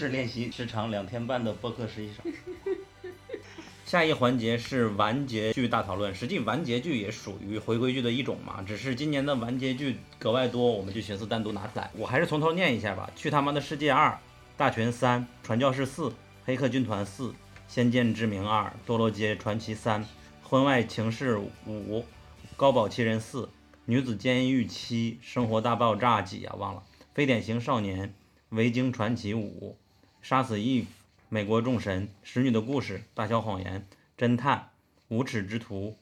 人事练习时长两天半的播客实习生。下一环节是完结剧大讨论，实际完结剧也属于回归剧的一种嘛，只是今年的完结剧格外多，我们就寻思单独拿出来。我还是从头念一下吧，《去他妈的世界二》《大全三》《传教士四》《黑客军团四》《仙剑之名二》《堕落街传奇三》《婚外情事五》《高保奇人四》《女子监狱七》《生活大爆炸几啊忘了》《非典型少年》《维京传奇五》《杀死 Eve》。美国众神、使女的故事、大小谎言、侦探、无耻之徒、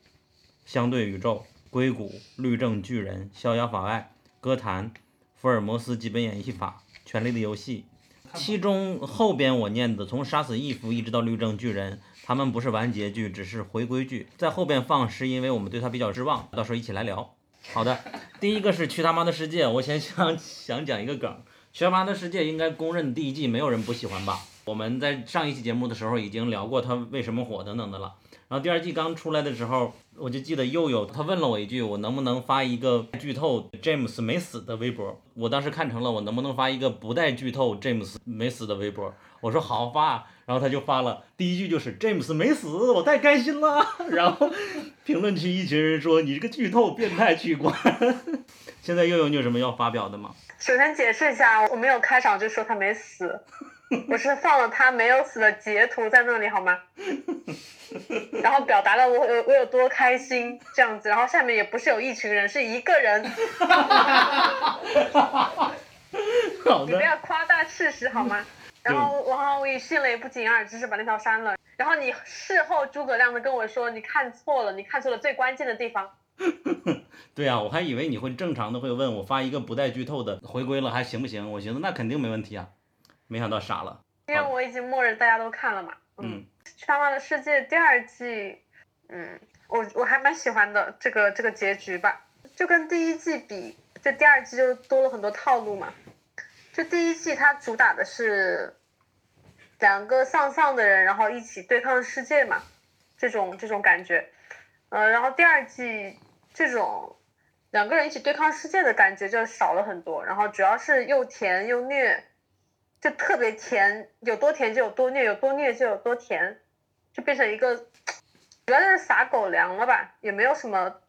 相对宇宙、硅谷、律政巨人、逍遥法外、歌坛、福尔摩斯基本演绎法、权力的游戏。其中后边我念的，从杀死伊芙一直到律政巨人，他们不是完结剧，只是回归剧，在后边放是因为我们对他比较失望，到时候一起来聊。好的，第一个是去他妈的世界，我先想想讲一个梗，去他妈的世界应该公认第一季没有人不喜欢吧。我们在上一期节目的时候已经聊过他为什么火等等的了。然后第二季刚出来的时候，我就记得又有他问了我一句，我能不能发一个剧透 James 没死的微博？我当时看成了我能不能发一个不带剧透 James 没死的微博？我说好发，然后他就发了第一句就是詹姆斯没死，我太开心了。然后评论区一群人说你这个剧透变态取关。现在又有你有什么要发表的吗？首先解释一下，我没有开场就说他没死。我是放了他没有死的截图在那里好吗？然后表达了我有我有多开心这样子，然后下面也不是有一群人，是一个人。你不要夸大事实好吗？然后然后我也信了也不仅而只是把那条删了。然后你事后诸葛亮的跟我说你看错了，你看错了最关键的地方。对呀，我还以为你会正常的会问我发一个不带剧透的回归了还行不行？我寻思那肯定没问题啊。没想到傻了，因为我已经默认大家都看了嘛。嗯，《他妈的世界》第二季，嗯，我我还蛮喜欢的这个这个结局吧，就跟第一季比，这第二季就多了很多套路嘛。就第一季它主打的是两个丧丧的人，然后一起对抗世界嘛，这种这种感觉。呃，然后第二季这种两个人一起对抗世界的感觉就少了很多，然后主要是又甜又虐。就特别甜，有多甜就有多虐，有多虐就有多甜，就变成一个，主要就是撒狗粮了吧，也没有什么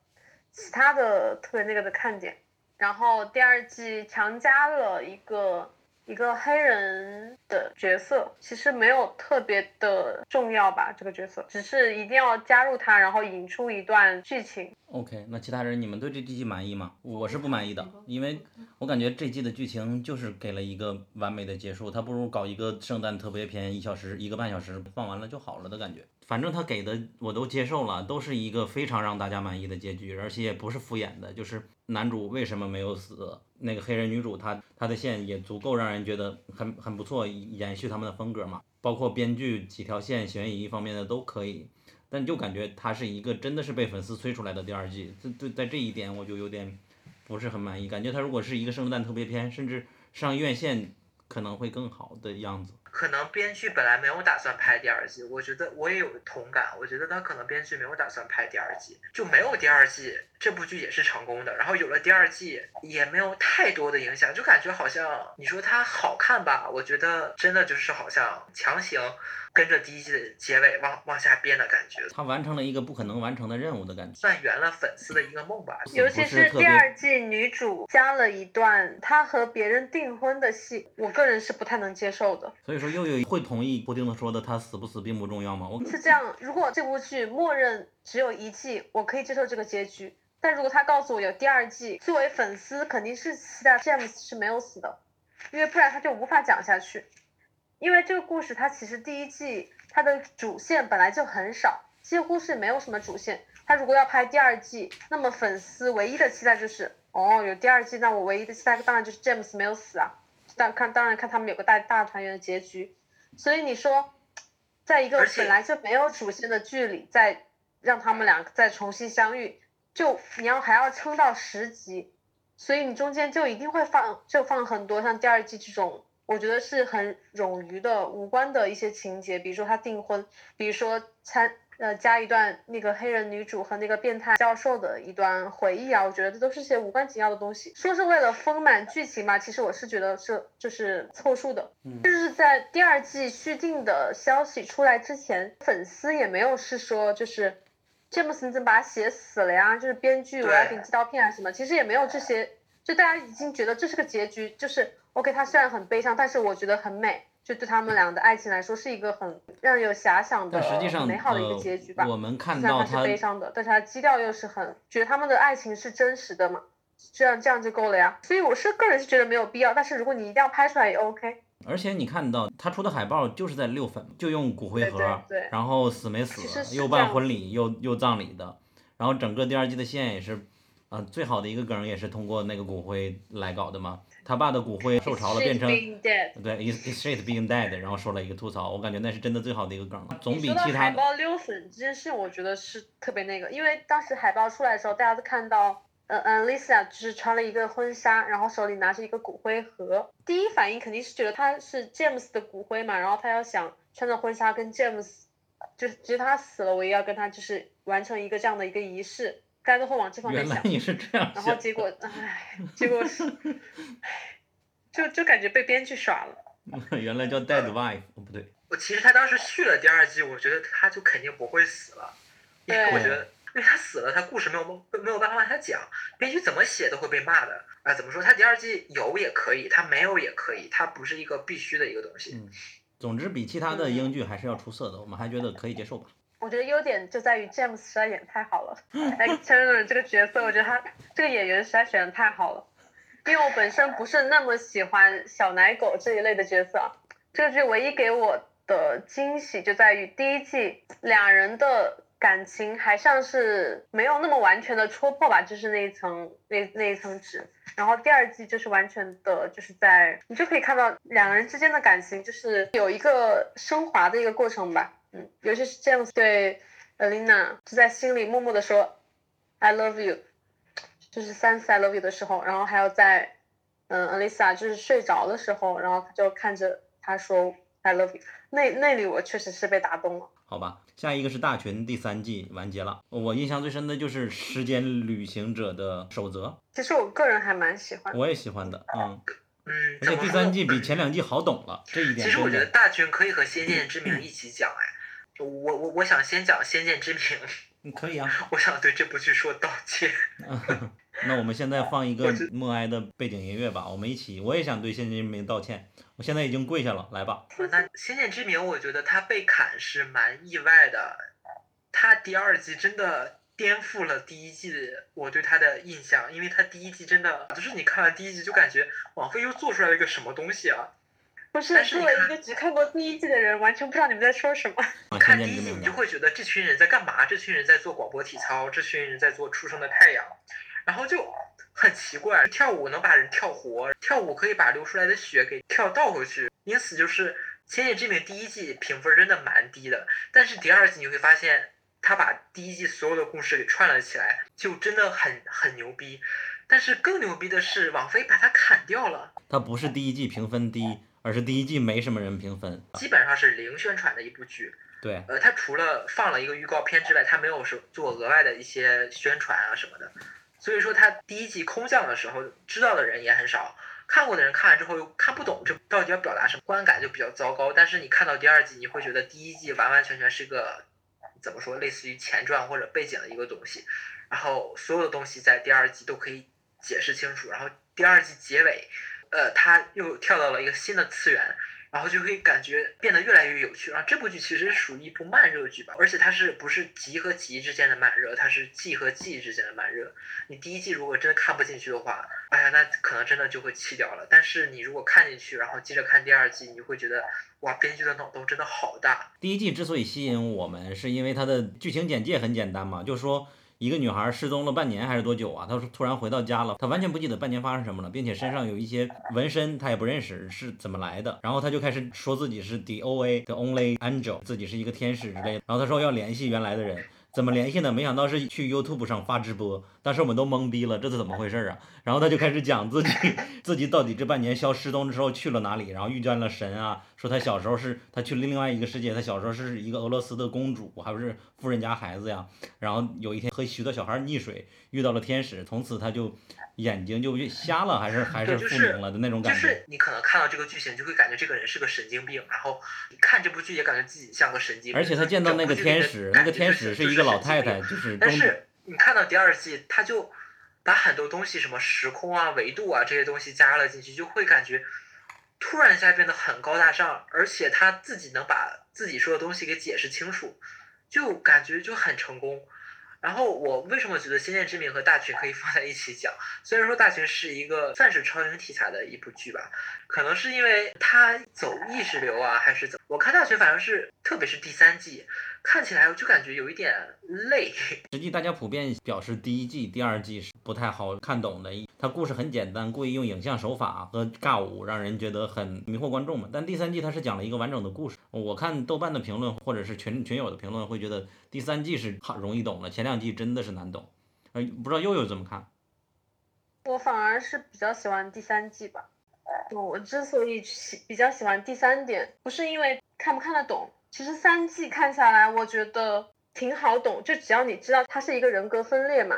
其他的特别那个的看点。然后第二季强加了一个。一个黑人的角色，其实没有特别的重要吧，这个角色只是一定要加入他，然后引出一段剧情。OK，那其他人你们对这季满意吗？我是不满意的，因为我感觉这季的剧情就是给了一个完美的结束，他不如搞一个圣诞特别篇，一小时一个半小时放完了就好了的感觉。反正他给的我都接受了，都是一个非常让大家满意的结局，而且也不是敷衍的，就是男主为什么没有死，那个黑人女主她她的线也足够让人觉得很很不错，延续他们的风格嘛，包括编剧几条线悬疑方面的都可以，但就感觉它是一个真的是被粉丝催出来的第二季，这对在这一点我就有点不是很满意，感觉它如果是一个圣诞特别篇，甚至上院线可能会更好的样子。可能编剧本来没有打算拍第二季，我觉得我也有同感。我觉得他可能编剧没有打算拍第二季，就没有第二季，这部剧也是成功的。然后有了第二季，也没有太多的影响，就感觉好像你说它好看吧？我觉得真的就是好像强行。跟着第一季的结尾往往下编的感觉，他完成了一个不可能完成的任务的感觉，算圆了粉丝的一个梦吧。尤其是第二季女主加了一段她和别人订婚的戏，我个人是不太能接受的。所以说，又有会同意布丁的说的，他死不死并不重要吗？我是这样，如果这部剧默认只有一季，我可以接受这个结局。但如果他告诉我有第二季，作为粉丝肯定是期待 James 是没有死的，因为不然他就无法讲下去。因为这个故事它其实第一季它的主线本来就很少，几乎是没有什么主线。他如果要拍第二季，那么粉丝唯一的期待就是哦有第二季，那我唯一的期待当然就是 James 没有死啊，但看当然看他们有个大大团圆的结局。所以你说，在一个本来就没有主线的剧里，再让他们俩再重新相遇，就你要还要撑到十集，所以你中间就一定会放就放很多像第二季这种。我觉得是很冗余的、无关的一些情节，比如说他订婚，比如说参呃加一段那个黑人女主和那个变态教授的一段回忆啊，我觉得这都是些无关紧要的东西。说是为了丰满剧情嘛，其实我是觉得这就是凑数的。就是在第二季续订的消息出来之前，粉丝也没有是说就是詹姆斯你怎么把他写死了呀？就是编剧我要给你寄刀片啊什么？其实也没有这些，就大家已经觉得这是个结局，就是 OK，他虽然很悲伤，但是我觉得很美。就对他们俩的爱情来说，是一个很让人有遐想的、美好的一个结局吧。我们看到他是悲伤的，但是他基调又是很觉得他们的爱情是真实的嘛，这样这样就够了呀。所以我是个人是觉得没有必要，但是如果你一定要拍出来也 OK。而且你看到他出的海报就是在六粉，就用骨灰盒，然后死没死，又办婚礼又又葬礼的，然后整个第二季的线也是，呃，最好的一个梗也是通过那个骨灰来搞的嘛。他爸的骨灰受潮了，变成对，is is shit being dead，然后说了一个吐槽，我感觉那是真的最好的一个梗，总比其他。海报溜粉这件事，我觉得是特别那个，因为当时海报出来的时候，大家都看到，嗯嗯，Lisa 就是穿了一个婚纱，然后手里拿着一个骨灰盒，第一反应肯定是觉得他是 James 的骨灰嘛，然后他要想穿着婚纱跟 James，就是即使他死了，我也要跟他就是完成一个这样的一个仪式。大家都会往这方面想，然后结果，唉，结果是，就就感觉被编剧耍了。原来叫 Dead Wife，哦不对。我其实他当时续了第二季，我觉得他就肯定不会死了，因为我觉得，因为他死了，他故事没有没有办法往下讲，编剧怎么写都会被骂的。啊，怎么说？他第二季有也可以，他没有也可以，他不是一个必须的一个东西。嗯，总之比其他的英剧还是要出色的，我们还觉得可以接受吧。我觉得优点就在于 James 实在演太好了，X Chandler 这个角色，我觉得他这个演员实在选的太好了。因为我本身不是那么喜欢小奶狗这一类的角色，这个剧唯一给我的惊喜就在于第一季两人的感情还像是没有那么完全的戳破吧，就是那一层那那一层纸。然后第二季就是完全的就是在你就可以看到两个人之间的感情就是有一个升华的一个过程吧。嗯，尤其是 James 对 Alina 就在心里默默的说 I love you，就是三次 I love you 的时候，然后还有在嗯 Alisa 就是睡着的时候，然后他就看着他说 I love you，那那里我确实是被打动了。好吧，下一个是大群第三季完结了，我印象最深的就是时间旅行者的守则。其实我个人还蛮喜欢，我也喜欢的，嗯。嗯，而且第三季比前两季好懂了，这一点。其实我觉得大群可以和《仙剑之名》一起讲哎。我我我想先讲《先见之明 》，你可以啊。我想对这部剧说道歉。那我们现在放一个默哀的背景音乐吧，我们一起，我也想对《先见之明》道歉。我现在已经跪下了，来吧。那《先见之明》，我觉得他被砍是蛮意外的。他第二季真的颠覆了第一季的我对他的印象，因为他第一季真的就是你看完第一季就感觉网飞又做出来了一个什么东西啊。不是，作为一个只看过第一季的人，完全不知道你们在说什么。看第一季，你就会觉得这群人在干嘛？这群人在做广播体操，这群人在做初升的太阳，然后就很奇怪，跳舞能把人跳活，跳舞可以把流出来的血给跳倒回去，因此就是《千叶之名》第一季评分真的蛮低的，但是第二季你会发现，他把第一季所有的故事给串了起来，就真的很很牛逼。但是更牛逼的是，网飞把它砍掉了。它不是第一季评分低。而是第一季没什么人评分，基本上是零宣传的一部剧。对，呃，它除了放了一个预告片之外，它没有是做额外的一些宣传啊什么的。所以说，它第一季空降的时候，知道的人也很少，看过的人看完之后又看不懂这到底要表达什么，观感就比较糟糕。但是你看到第二季，你会觉得第一季完完全全是个怎么说，类似于前传或者背景的一个东西，然后所有的东西在第二季都可以解释清楚。然后第二季结尾。呃，他又跳到了一个新的次元，然后就会感觉变得越来越有趣。然后这部剧其实属于一部慢热剧吧，而且它是不是集和集之间的慢热，它是季和季之间的慢热。你第一季如果真的看不进去的话，哎呀，那可能真的就会弃掉了。但是你如果看进去，然后接着看第二季，你会觉得哇，编剧的脑洞真的好大。第一季之所以吸引我们，是因为它的剧情简介很简单嘛，就是说。一个女孩失踪了半年还是多久啊？她说突然回到家了，她完全不记得半年发生什么了，并且身上有一些纹身，她也不认识是怎么来的。然后她就开始说自己是 The O A 的 Only Angel，自己是一个天使之类的。然后她说要联系原来的人，怎么联系呢？没想到是去 YouTube 上发直播，当时我们都懵逼了，这是怎么回事啊？然后她就开始讲自己 自己到底这半年消失踪之后去了哪里，然后遇见了神啊，说他小时候是他去另外一个世界，他小时候是一个俄罗斯的公主，还不是富人家孩子呀。然后有一天和许多小孩溺水，遇到了天使，从此他就眼睛就瞎了，还是还是复明了的那种感觉。就是你可能看到这个剧情，就会感觉这个人是个神经病，然后看这部剧也感觉自己像个神经病。而且他见到那个天使，那个天使是一个老太太，就是。但是你看到第二季，他就。把很多东西，什么时空啊、维度啊这些东西加了进去，就会感觉突然一下变得很高大上，而且他自己能把自己说的东西给解释清楚，就感觉就很成功。然后我为什么觉得《先见之明》和《大群》可以放在一起讲？虽然说《大群》是一个算是超英题材的一部剧吧，可能是因为它走意识流啊，还是怎么？我看《大群》反正是，特别是第三季。看起来我就感觉有一点累。实际大家普遍表示第一季、第二季是不太好看懂的，它故事很简单，故意用影像手法和尬舞让人觉得很迷惑观众嘛。但第三季它是讲了一个完整的故事。我看豆瓣的评论或者是群群友的评论会觉得第三季是很容易懂了，前两季真的是难懂。呃，不知道悠悠怎么看？我反而是比较喜欢第三季吧。我之所以喜比较喜欢第三点，不是因为看不看得懂。其实三季看下来，我觉得挺好懂，就只要你知道他是一个人格分裂嘛，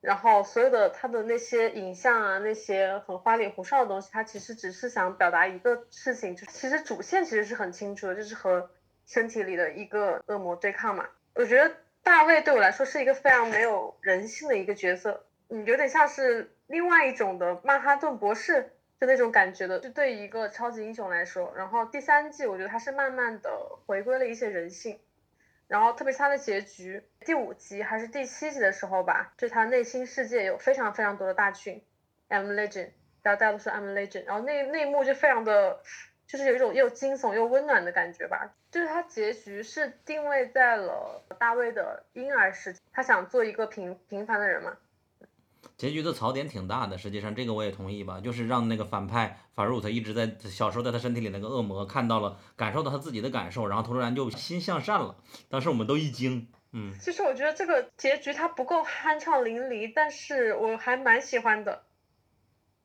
然后所有的他的那些影像啊，那些很花里胡哨的东西，他其实只是想表达一个事情，就其实主线其实是很清楚的，就是和身体里的一个恶魔对抗嘛。我觉得大卫对我来说是一个非常没有人性的一个角色，嗯，有点像是另外一种的曼哈顿博士。那种感觉的，就对一个超级英雄来说，然后第三季我觉得他是慢慢的回归了一些人性，然后特别是他的结局，第五集还是第七集的时候吧，就他内心世界有非常非常多的大群，I'm Legend，大家大家都说 I'm Legend，然后那那一幕就非常的，就是有一种又惊悚又温暖的感觉吧，就是他结局是定位在了大卫的婴儿时期，他想做一个平平凡的人嘛。结局的槽点挺大的，实际上这个我也同意吧，就是让那个反派法鲁特一直在小时候在他身体里那个恶魔看到了，感受到他自己的感受，然后突然就心向善了。当时我们都一惊，嗯。其实我觉得这个结局它不够酣畅淋漓，但是我还蛮喜欢的。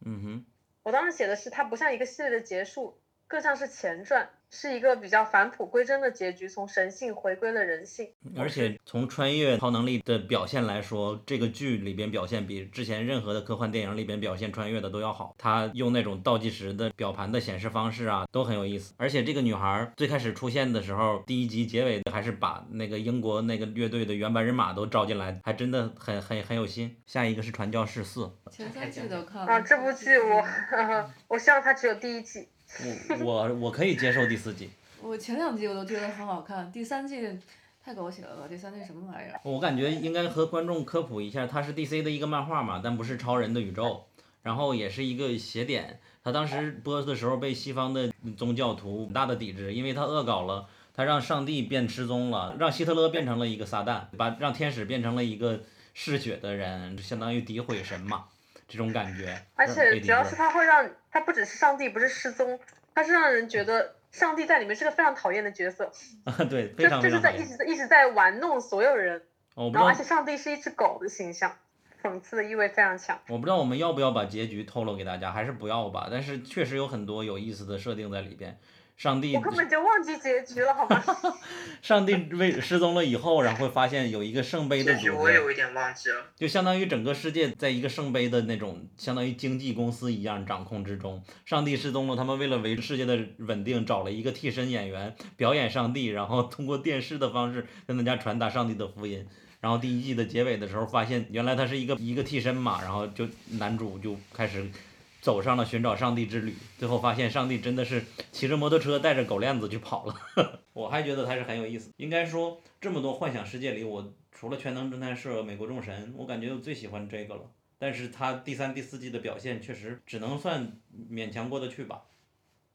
嗯哼。我当时写的是它不像一个系列的结束，更像是前传。是一个比较返璞归真的结局，从神性回归了人性。而且从穿越超能力的表现来说，这个剧里边表现比之前任何的科幻电影里边表现穿越的都要好。他用那种倒计时的表盘的显示方式啊，都很有意思。而且这个女孩最开始出现的时候，第一集结尾还是把那个英国那个乐队的原班人马都招进来，还真的很很很有心。下一个是传教士四，前三季都看了啊。这部剧我 我希望它只有第一季。我我我可以接受第四季。我前两季我都觉得很好看，第三季太狗血了吧？第三季什么玩意儿？我感觉应该和观众科普一下，它是 DC 的一个漫画嘛，但不是超人的宇宙，然后也是一个邪典。他当时播的时候被西方的宗教徒很大的抵制，因为他恶搞了，他让上帝变失踪了，让希特勒变成了一个撒旦，把让天使变成了一个嗜血的人，就相当于诋毁神嘛。这种感觉，而且主要是他会让他不只是上帝不是失踪，他是让人觉得上帝在里面是个非常讨厌的角色。啊，对，非常就是在一直在一直在玩弄所有人。然后而且上帝是一只狗的形象，讽刺的意味非常强。我不知道我们要不要把结局透露给大家，还是不要吧？但是确实有很多有意思的设定在里边。上帝，我根本就忘记结局了，好吗？上帝为失踪了以后，然后会发现有一个圣杯的组织，我有一点忘记了。就相当于整个世界在一个圣杯的那种，相当于经纪公司一样掌控之中。上帝失踪了，他们为了维持世界的稳定，找了一个替身演员表演上帝，然后通过电视的方式跟大家传达上帝的福音。然后第一季的结尾的时候，发现原来他是一个一个替身嘛，然后就男主就开始。走上了寻找上帝之旅，最后发现上帝真的是骑着摩托车带着狗链子就跑了。我还觉得他是很有意思。应该说，这么多幻想世界里，我除了《全能侦探社》《美国众神》，我感觉我最喜欢这个了。但是它第三、第四季的表现确实只能算勉强过得去吧。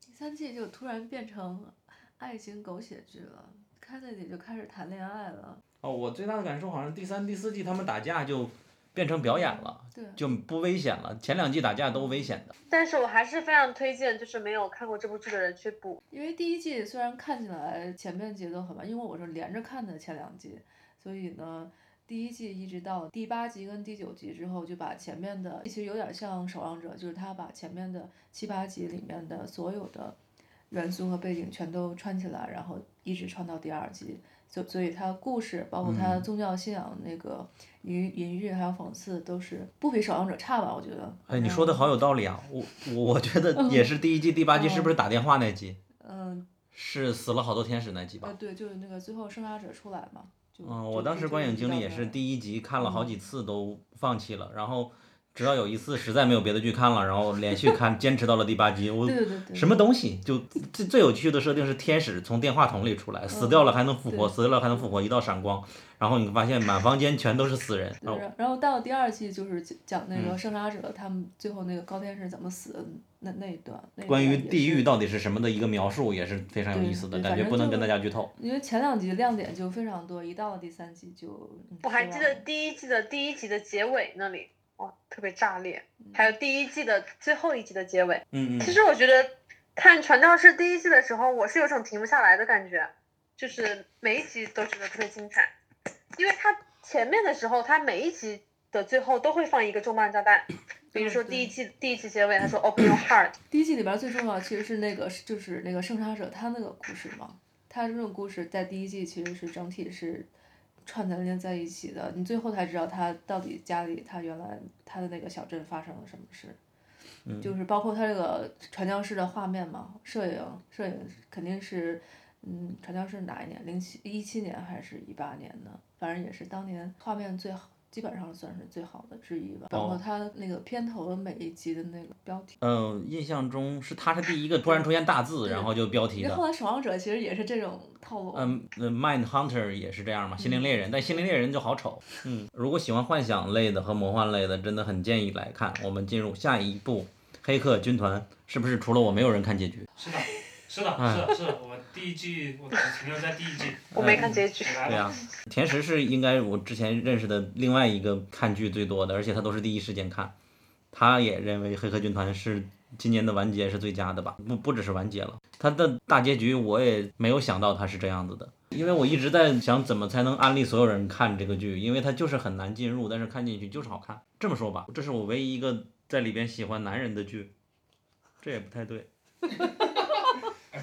第三季就突然变成爱情狗血剧了，开在里就开始谈恋爱了。哦，我最大的感受好像第三、第四季他们打架就。变成表演了，对就不危险了。前两季打架都危险的。但是我还是非常推荐，就是没有看过这部剧的人去补。因为第一季虽然看起来前面节奏很慢，因为我是连着看的前两季，所以呢，第一季一直到第八集跟第九集之后，就把前面的其实有点像《守望者》，就是他把前面的七八集里面的所有的元素和背景全都串起来，然后一直串到第二集。所所以它故事，包括他宗教信仰那个隐隐喻还有讽刺，都是不比《守望者》差吧？我觉得。哎，你说的好有道理啊！我我我觉得也是第一季第八集，是不是打电话那集？嗯。是死了好多天使那集吧？呃，对，就是那个最后生杀者出来嘛。嗯，我当时观影经历也是第一集看了好几次都放弃了，然后。直到有一次实在没有别的剧看了，然后连续看，坚持到了第八集。我什么东西？就最最有趣的设定是天使从电话筒里出来，死掉了还能复活，死掉了还能复活，一道闪光，然后你发现满房间全都是死人。然后到了第二季就是讲那个生杀者他们最后那个高天是怎么死的那那一段。关于地狱到底是什么的一个描述也是非常有意思的，感觉不能跟大家剧透。因为前两集亮点就非常多，一到了第三集就。我还记得第一季的第一集的结尾那里。哇，特别炸裂！还有第一季的最后一集的结尾，嗯嗯。其实我觉得看《传教士》第一季的时候，我是有种停不下来的感觉，就是每一集都觉得特别精彩，因为他前面的时候，他每一集的最后都会放一个重磅炸弹，比如说第一季第一季结尾，他说 “Open your heart”。第一季里边最重要其实是那个，就是那个圣杀者他那个故事嘛，他这种故事在第一季其实是整体是。串联连在一起的，你最后才知道他到底家里他原来他的那个小镇发生了什么事，就是包括他这个传教士的画面嘛，摄影摄影肯定是，嗯，传教士哪一年？零七一七年还是一八年的？反正也是当年画面最好。基本上算是最好的之一吧，包括他那个片头的每一集的那个标题。嗯，印象中是他是第一个突然出现大字，然后就标题的。后来守望者其实也是这种套路。嗯，Mind Hunter 也是这样嘛，心灵猎人，但心灵猎人就好丑。嗯，如果喜欢幻想类的和魔幻类的，真的很建议来看。我们进入下一步，黑客军团是不是除了我没有人看结局？是的，是的，是的，是的，我。第一季我只停留在第一季，我没看结局。对啊，甜食是应该我之前认识的另外一个看剧最多的，而且他都是第一时间看。他也认为《黑客军团》是今年的完结是最佳的吧？不不只是完结了，他的大结局我也没有想到他是这样子的，因为我一直在想怎么才能安利所有人看这个剧，因为它就是很难进入，但是看进去就是好看。这么说吧，这是我唯一一个在里边喜欢男人的剧，这也不太对。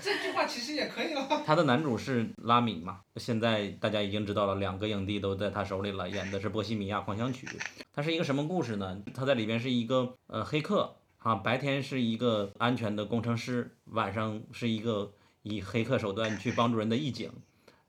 这句话其实也可以了。他的男主是拉米嘛？现在大家已经知道了，两个影帝都在他手里了，演的是《波西米亚狂想曲》。他是一个什么故事呢？他在里边是一个呃黑客啊，白天是一个安全的工程师，晚上是一个以黑客手段去帮助人的义警。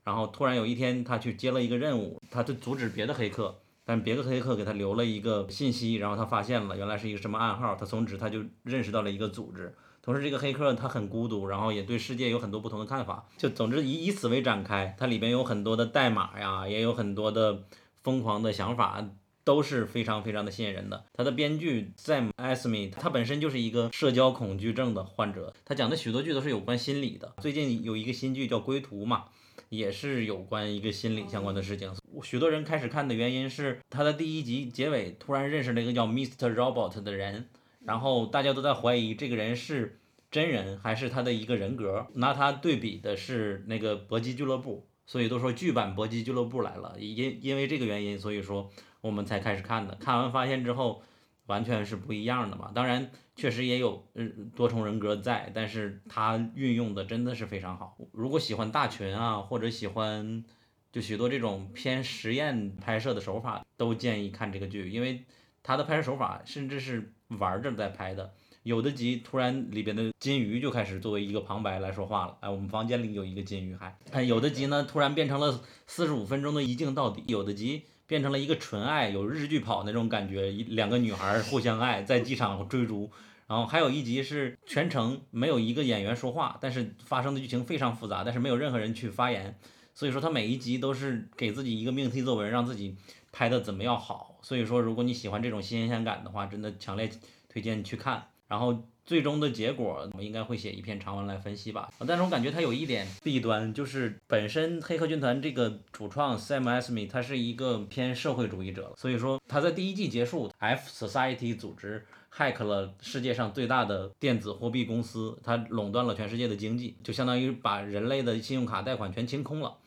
然后突然有一天，他去接了一个任务，他就阻止别的黑客，但别的黑客给他留了一个信息，然后他发现了原来是一个什么暗号，他从此他就认识到了一个组织。同时，这个黑客他很孤独，然后也对世界有很多不同的看法。就总之以以此为展开，它里边有很多的代码呀，也有很多的疯狂的想法，都是非常非常的吸引人的。他的编剧 Sam Esme，他本身就是一个社交恐惧症的患者，他讲的许多剧都是有关心理的。最近有一个新剧叫《归途》嘛，也是有关一个心理相关的事情。许多人开始看的原因是他的第一集结尾突然认识了一个叫 Mr. Robot 的人。然后大家都在怀疑这个人是真人还是他的一个人格，拿他对比的是那个搏击俱乐部，所以都说剧版搏击俱乐部来了。因因为这个原因，所以说我们才开始看的。看完发现之后，完全是不一样的嘛。当然，确实也有嗯多重人格在，但是他运用的真的是非常好。如果喜欢大群啊，或者喜欢就许多这种偏实验拍摄的手法，都建议看这个剧，因为他的拍摄手法甚至是。玩着在拍的，有的集突然里边的金鱼就开始作为一个旁白来说话了。哎，我们房间里有一个金鱼，还哎，有的集呢突然变成了四十五分钟的一镜到底，有的集变成了一个纯爱，有日剧跑那种感觉，两个女孩互相爱在机场追逐。然后还有一集是全程没有一个演员说话，但是发生的剧情非常复杂，但是没有任何人去发言，所以说他每一集都是给自己一个命题作文，让自己。拍的怎么样好？所以说，如果你喜欢这种新鲜感的话，真的强烈推荐你去看。然后最终的结果，我应该会写一篇长文来分析吧。但是我感觉它有一点弊端，就是本身《黑客军团》这个主创 Sam Esmail 他是一个偏社会主义者，所以说他在第一季结束，F Society 组织 hack 了世界上最大的电子货币公司，它垄断了全世界的经济，就相当于把人类的信用卡贷款全清空了。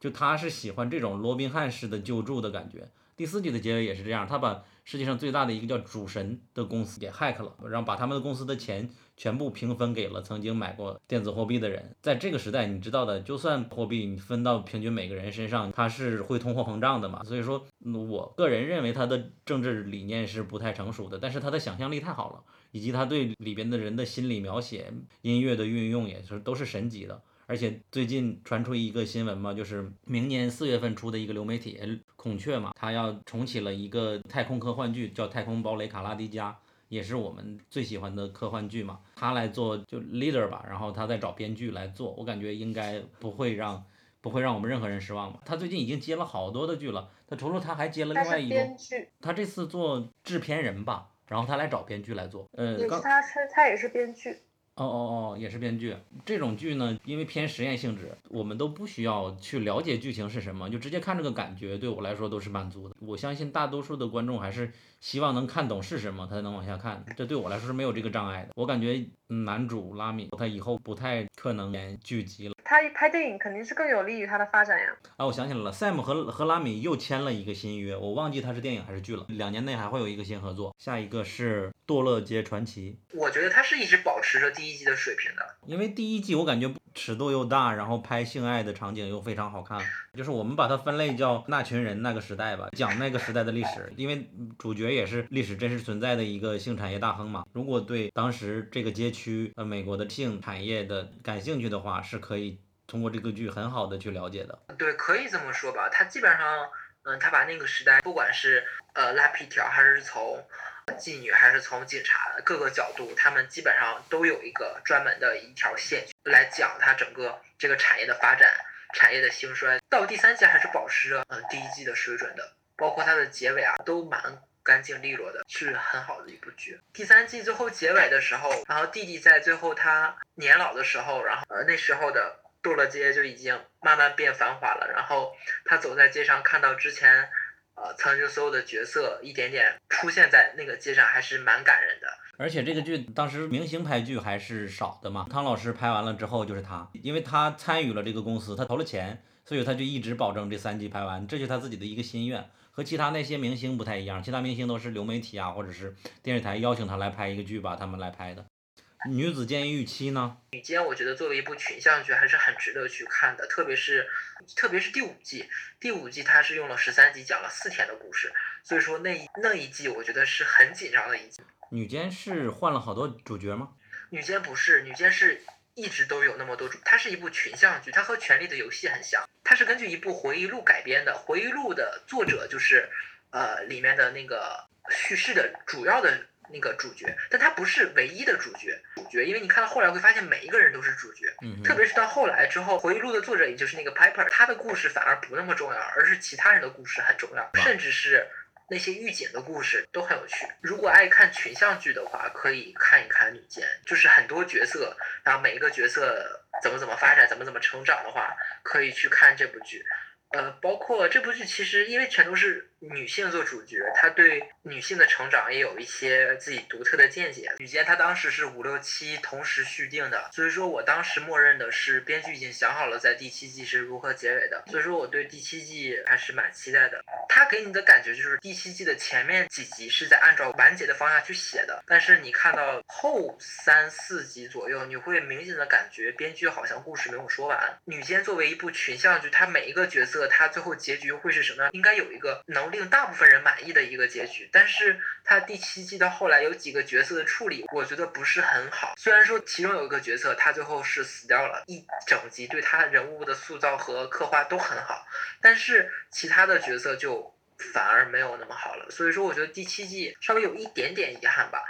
就他是喜欢这种罗宾汉式的救助的感觉，第四季的结尾也是这样，他把世界上最大的一个叫主神的公司给 hack 了，然后把他们的公司的钱全部平分给了曾经买过电子货币的人。在这个时代，你知道的，就算货币你分到平均每个人身上，它是会通货膨胀的嘛。所以说，我个人认为他的政治理念是不太成熟的，但是他的想象力太好了，以及他对里边的人的心理描写、音乐的运用也是都是神级的。而且最近传出一个新闻嘛，就是明年四月份出的一个流媒体孔雀嘛，它要重启了一个太空科幻剧，叫《太空堡垒卡拉迪加》，也是我们最喜欢的科幻剧嘛。他来做就 leader 吧，然后他再找编剧来做，我感觉应该不会让不会让我们任何人失望吧。他最近已经接了好多的剧了，他除了他还接了另外一个，他这次做制片人吧，然后他来找编剧来做，呃，他是他也是编剧。哦哦哦，也是编剧。这种剧呢，因为偏实验性质，我们都不需要去了解剧情是什么，就直接看这个感觉，对我来说都是满足的。我相信大多数的观众还是希望能看懂是什么，他才能往下看。这对我来说是没有这个障碍的。我感觉男主拉米他以后不太可能演剧集了。他一拍电影肯定是更有利于他的发展呀。啊，我想起来了，Sam 和和拉米又签了一个新约，我忘记他是电影还是剧了。两年内还会有一个新合作。下一个是。《堕落街传奇》，我觉得他是一直保持着第一季的水平的，因为第一季我感觉尺度又大，然后拍性爱的场景又非常好看，就是我们把它分类叫那群人那个时代吧，讲那个时代的历史，因为主角也是历史真实存在的一个性产业大亨嘛。如果对当时这个街区呃美国的性产业的感兴趣的话，是可以通过这个剧很好的去了解的。对，可以这么说吧，他基本上，嗯，他把那个时代，不管是呃拉皮条还是从。妓女还是从警察各个角度，他们基本上都有一个专门的一条线来讲它整个这个产业的发展、产业的兴衰。到第三季还是保持着嗯第一季的水准的，包括它的结尾啊都蛮干净利落的，是很好的一部剧。第三季最后结尾的时候，然后弟弟在最后他年老的时候，然后呃那时候的堕落街就已经慢慢变繁华了，然后他走在街上看到之前。呃，曾经所有的角色一点点出现在那个街上，还是蛮感人的。而且这个剧当时明星拍剧还是少的嘛，汤老师拍完了之后就是他，因为他参与了这个公司，他投了钱，所以他就一直保证这三季拍完，这就是他自己的一个心愿。和其他那些明星不太一样，其他明星都是流媒体啊，或者是电视台邀请他来拍一个剧，吧他们来拍的。女子监狱七呢？女监我觉得作为一部群像剧还是很值得去看的，特别是特别是第五季，第五季它是用了十三集讲了四天的故事，所以说那一那一季我觉得是很紧张的一季。女监是换了好多主角吗？女监不是，女监是一直都有那么多主，它是一部群像剧，它和《权力的游戏》很像，它是根据一部回忆录改编的，回忆录的作者就是呃里面的那个叙事的主要的。那个主角，但他不是唯一的主角。主角，因为你看到后来会发现每一个人都是主角，嗯特别是到后来之后，回忆录的作者也就是那个 Piper，他的故事反而不那么重要，而是其他人的故事很重要，甚至是那些狱警的故事都很有趣。如果爱看群像剧的话，可以看一看《女监》，就是很多角色，然后每一个角色怎么怎么发展，怎么怎么成长的话，可以去看这部剧。呃，包括这部剧其实因为全都是女性做主角，她对女性的成长也有一些自己独特的见解。女间她当时是五六七同时续订的，所以说我当时默认的是编剧已经想好了在第七季是如何结尾的，所以说我对第七季还是蛮期待的。他给你的感觉就是第七季的前面几集是在按照完结的方向去写的，但是你看到后三四集左右，你会明显的感觉编剧好像故事没有说完。女监作为一部群像剧，它每一个角色。他最后结局会是什么样？应该有一个能令大部分人满意的一个结局。但是他第七季到后来有几个角色的处理，我觉得不是很好。虽然说其中有一个角色他最后是死掉了，一整集对他人物的塑造和刻画都很好，但是其他的角色就反而没有那么好了。所以说，我觉得第七季稍微有一点点遗憾吧。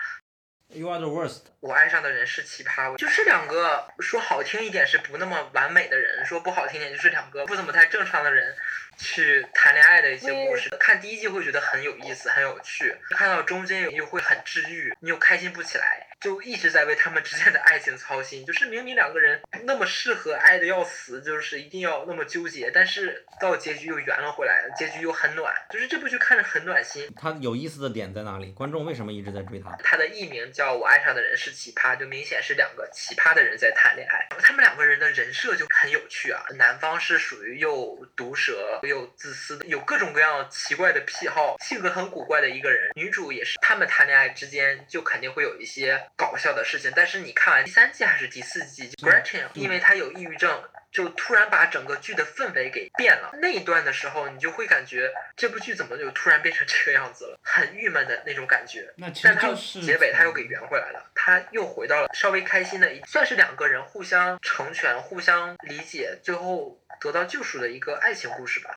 You are the worst。我爱上的人是奇葩，就是两个说好听一点是不那么完美的人，说不好听点就是两个不怎么太正常的人去谈恋爱的一些故事。看第一季会觉得很有意思、很有趣，看到中间又会很治愈，你又开心不起来。就一直在为他们之间的爱情操心。就是明明两个人那么适合，爱的要死，就是一定要那么纠结，但是到结局又圆了回来，结局又很暖。就是这部剧看着很暖心。它有意思的点在哪里？观众为什么一直在追它？它的艺名叫我爱上的人是奇葩，就明显是两个奇葩的人在谈恋爱。他们两个人的人设就很有趣啊。男方是属于又毒舌又自私的，有各种各样奇怪的癖好，性格很古怪的一个人。女主也是，他们谈恋爱之间就肯定会有一些搞笑的事情。但是你看完第三季还是第四季，Gretchen 因为他有抑郁症。就突然把整个剧的氛围给变了。那一段的时候，你就会感觉这部剧怎么就突然变成这个样子了，很郁闷的那种感觉。那其就是结尾他又给圆回来了，他又回到了稍微开心的一，算是两个人互相成全、互相理解，最后得到救赎的一个爱情故事吧。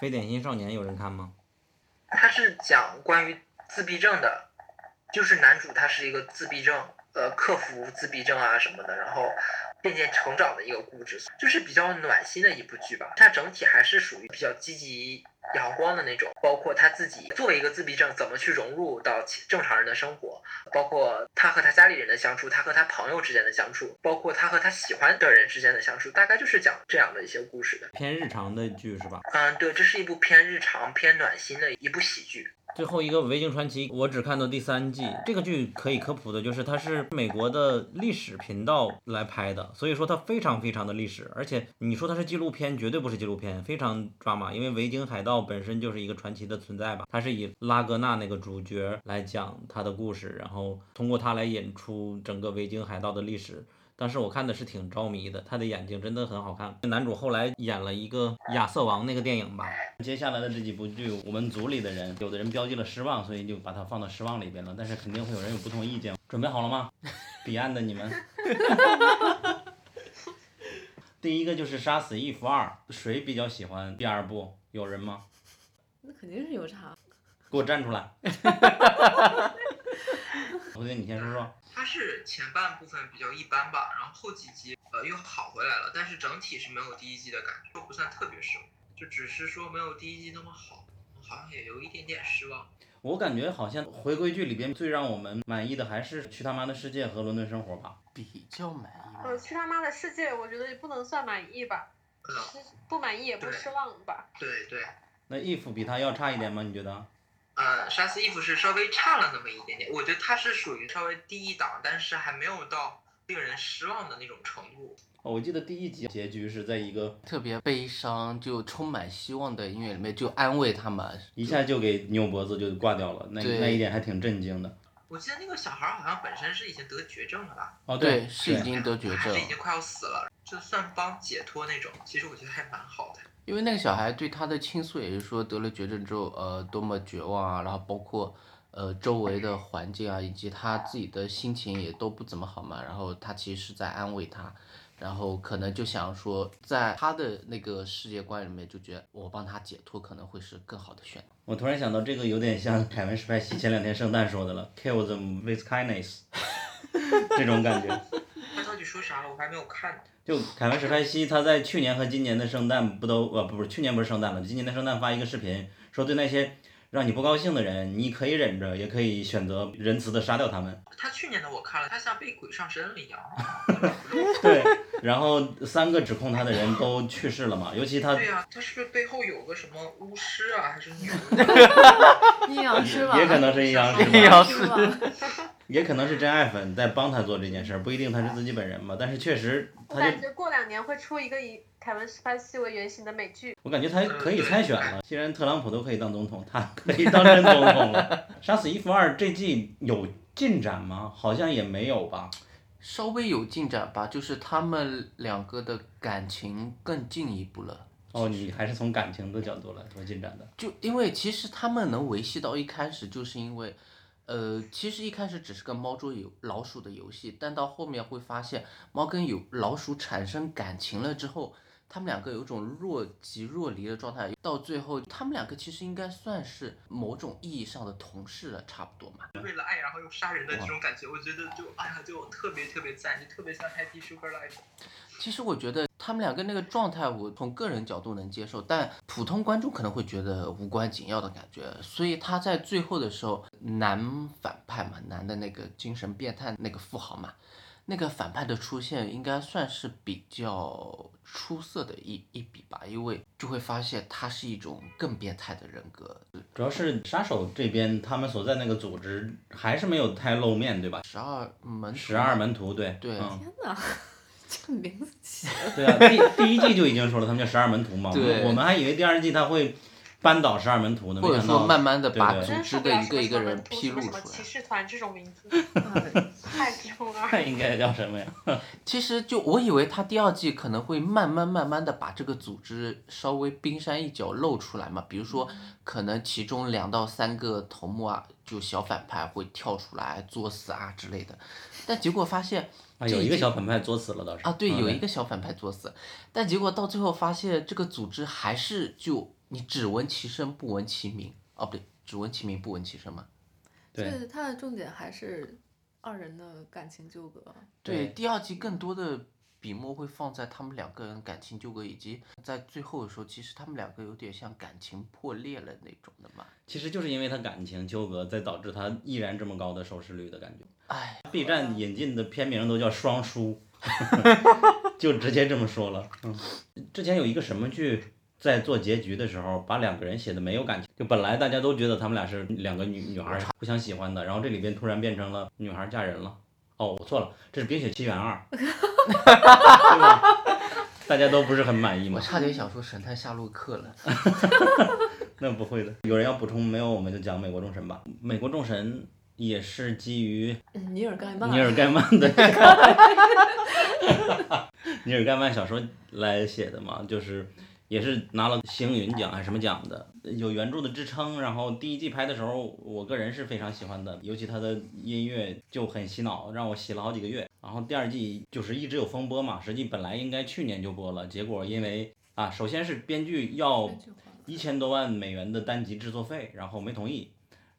非典型少年有人看吗？他是讲关于自闭症的，就是男主他是一个自闭症，呃，克服自闭症啊什么的，然后渐渐成长的一个故事，就是比较暖心的一部剧吧。它整体还是属于比较积极阳光的那种，包括他自己作为一个自闭症怎么去融入到正常人的生活，包括他和他家里人的相处，他和他朋友之间的相处，包括他和他喜欢的人之间的相处，大概就是讲这样的一些故事的。偏日常的剧是吧？嗯，对，这是一部偏日常、偏暖心的一部喜剧。最后一个《维京传奇》，我只看到第三季。这个剧可以科普的就是，它是美国的历史频道来拍的，所以说它非常非常的历史。而且你说它是纪录片，绝对不是纪录片，非常抓马。因为维京海盗本身就是一个传奇的存在吧，它是以拉格纳那个主角来讲他的故事，然后通过他来引出整个维京海盗的历史。当时我看的是挺着迷的，他的眼睛真的很好看。男主后来演了一个亚瑟王那个电影吧。接下来的这几部剧，我们组里的人，有的人标记了失望，所以就把它放到失望里边了。但是肯定会有人有不同意见。准备好了吗？彼岸的你们。第一个就是《杀死伊芙二》，谁比较喜欢第二部？有人吗？那肯定是有差。给我站出来。侯姐，你先说说。它是前半部分比较一般吧，然后后几集呃又好回来了，但是整体是没有第一季的感觉，不算特别失望，就只是说没有第一季那么好，好像也有一点点失望。我感觉好像回归剧里边最让我们满意的还是《去他妈的世界》和《伦敦生活》吧。比较满意。呃，去他妈的世界，我觉得也不能算满意吧，嗯，不满意也不失望吧。对对。那 if 比他要差一点吗？你觉得？呃，杀死伊芙是稍微差了那么一点点，我觉得它是属于稍微低一档，但是还没有到令人失望的那种程度。哦，我记得第一集结局是在一个特别悲伤就充满希望的音乐里面，就安慰他们，一下就给扭脖子就挂掉了，那那一点还挺震惊的。我记得那个小孩好像本身是已经得绝症了吧？哦，对，对，是已经得绝症还是已，经快要死了，就算帮解脱那种，其实我觉得还蛮好的。因为那个小孩对他的倾诉也是说得了绝症之后，呃，多么绝望啊，然后包括呃周围的环境啊，以及他自己的心情也都不怎么好嘛，然后他其实是在安慰他。然后可能就想说，在他的那个世界观里面，就觉得我帮他解脱可能会是更好的选择。我突然想到这个有点像凯文·史派西前两天圣诞说的了，“Kill them with kindness”，这种感觉。他到底说啥了？我还没有看。就凯文·史派西他在去年和今年的圣诞不都呃不是去年不是圣诞了，今年的圣诞发一个视频，说对那些让你不高兴的人，你可以忍着，也可以选择仁慈的杀掉他们。他去年的我看了，他像被鬼上身了一样。对，然后三个指控他的人都去世了嘛，尤其他对呀、他是不是背后有个什么巫师啊，还是女巫？阴阳师吧。也可能是阴阳师吧阴阳师吧？也可能是真爱粉在帮他做这件事儿，不一定他是自己本人嘛。但是确实，他就我感觉过两年会出一个以凯文·史派西为原型的美剧。我感觉他可以参选了。既然特朗普都可以当总统，他可以当真总统了。杀死伊芙二这季有进展吗？好像也没有吧。稍微有进展吧，就是他们两个的感情更进一步了。哦，你还是从感情的角度来说进展的。就因为其实他们能维系到一开始，就是因为，呃，其实一开始只是个猫捉有老鼠的游戏，但到后面会发现猫跟有老鼠产生感情了之后，他们两个有一种若即若离的状态，到最后他们两个其实应该算是某种意义上的同事了，差不多嘛。为了爱然后又杀人的这种感觉，我觉得就哎呀，就特别特别赞，就特别像 Happy Sugar Life。其实我觉得他们两个那个状态，我从个人角度能接受，但普通观众可能会觉得无关紧要的感觉。所以他在最后的时候，男反派嘛，男的那个精神变态那个富豪嘛，那个反派的出现应该算是比较出色的一一笔吧，因为就会发现他是一种更变态的人格。主要是杀手这边他们所在那个组织还是没有太露面，对吧？十二门徒十二门徒，对，对嗯，天哪，这个名字起的对啊，第第一季就已经说了，他们叫十二门徒嘛，对我们还以为第二季他会扳倒十二门徒呢，或者说慢慢的把组织的一个一个人披露出来。骑士团这种名字，嗯太中二。那 应该叫什么呀？其实就我以为他第二季可能会慢慢慢慢的把这个组织稍微冰山一角露出来嘛，比如说可能其中两到三个头目啊，就小反派会跳出来作死啊之类的，但结果发现啊，有一个小反派作死了倒是啊，对，嗯有一个小反派作死，但结果到最后发现这个组织还是就你只闻其声不闻其名，哦不对，只闻其名不闻其声嘛。对就是它的重点还是二人的感情纠葛。对，对第二季更多的笔墨会放在他们两个人感情纠葛，以及在最后的时候，其实他们两个有点像感情破裂了那种的嘛。其实就是因为他感情纠葛，才导致他依然这么高的收视率的感觉。哎，B 站引进的片名都叫双输，就直接这么说了。嗯，之前有一个什么剧在做结局的时候，把两个人写的没有感情，就本来大家都觉得他们俩是两个女女孩儿互相喜欢的，然后这里边突然变成了女孩儿嫁人了。哦，我错了，这是《冰雪奇缘二》，对吧？大家都不是很满意嘛。我差点想说神探夏洛克了。那不会的，有人要补充没有？我们就讲美国众神吧。美国众神也是基于嗯尼尔盖曼。尼尔盖曼的尼尔盖曼小说来写的嘛，就是也是拿了星云奖还是什么奖的，有原著的支撑。然后第一季拍的时候，我个人是非常喜欢的，尤其他的音乐就很洗脑，让我洗了好几个月。然后第二季就是一直有风波嘛，实际本来应该去年就播了，结果因为啊，首先是编剧要一千多万美元的单集制作费，然后没同意，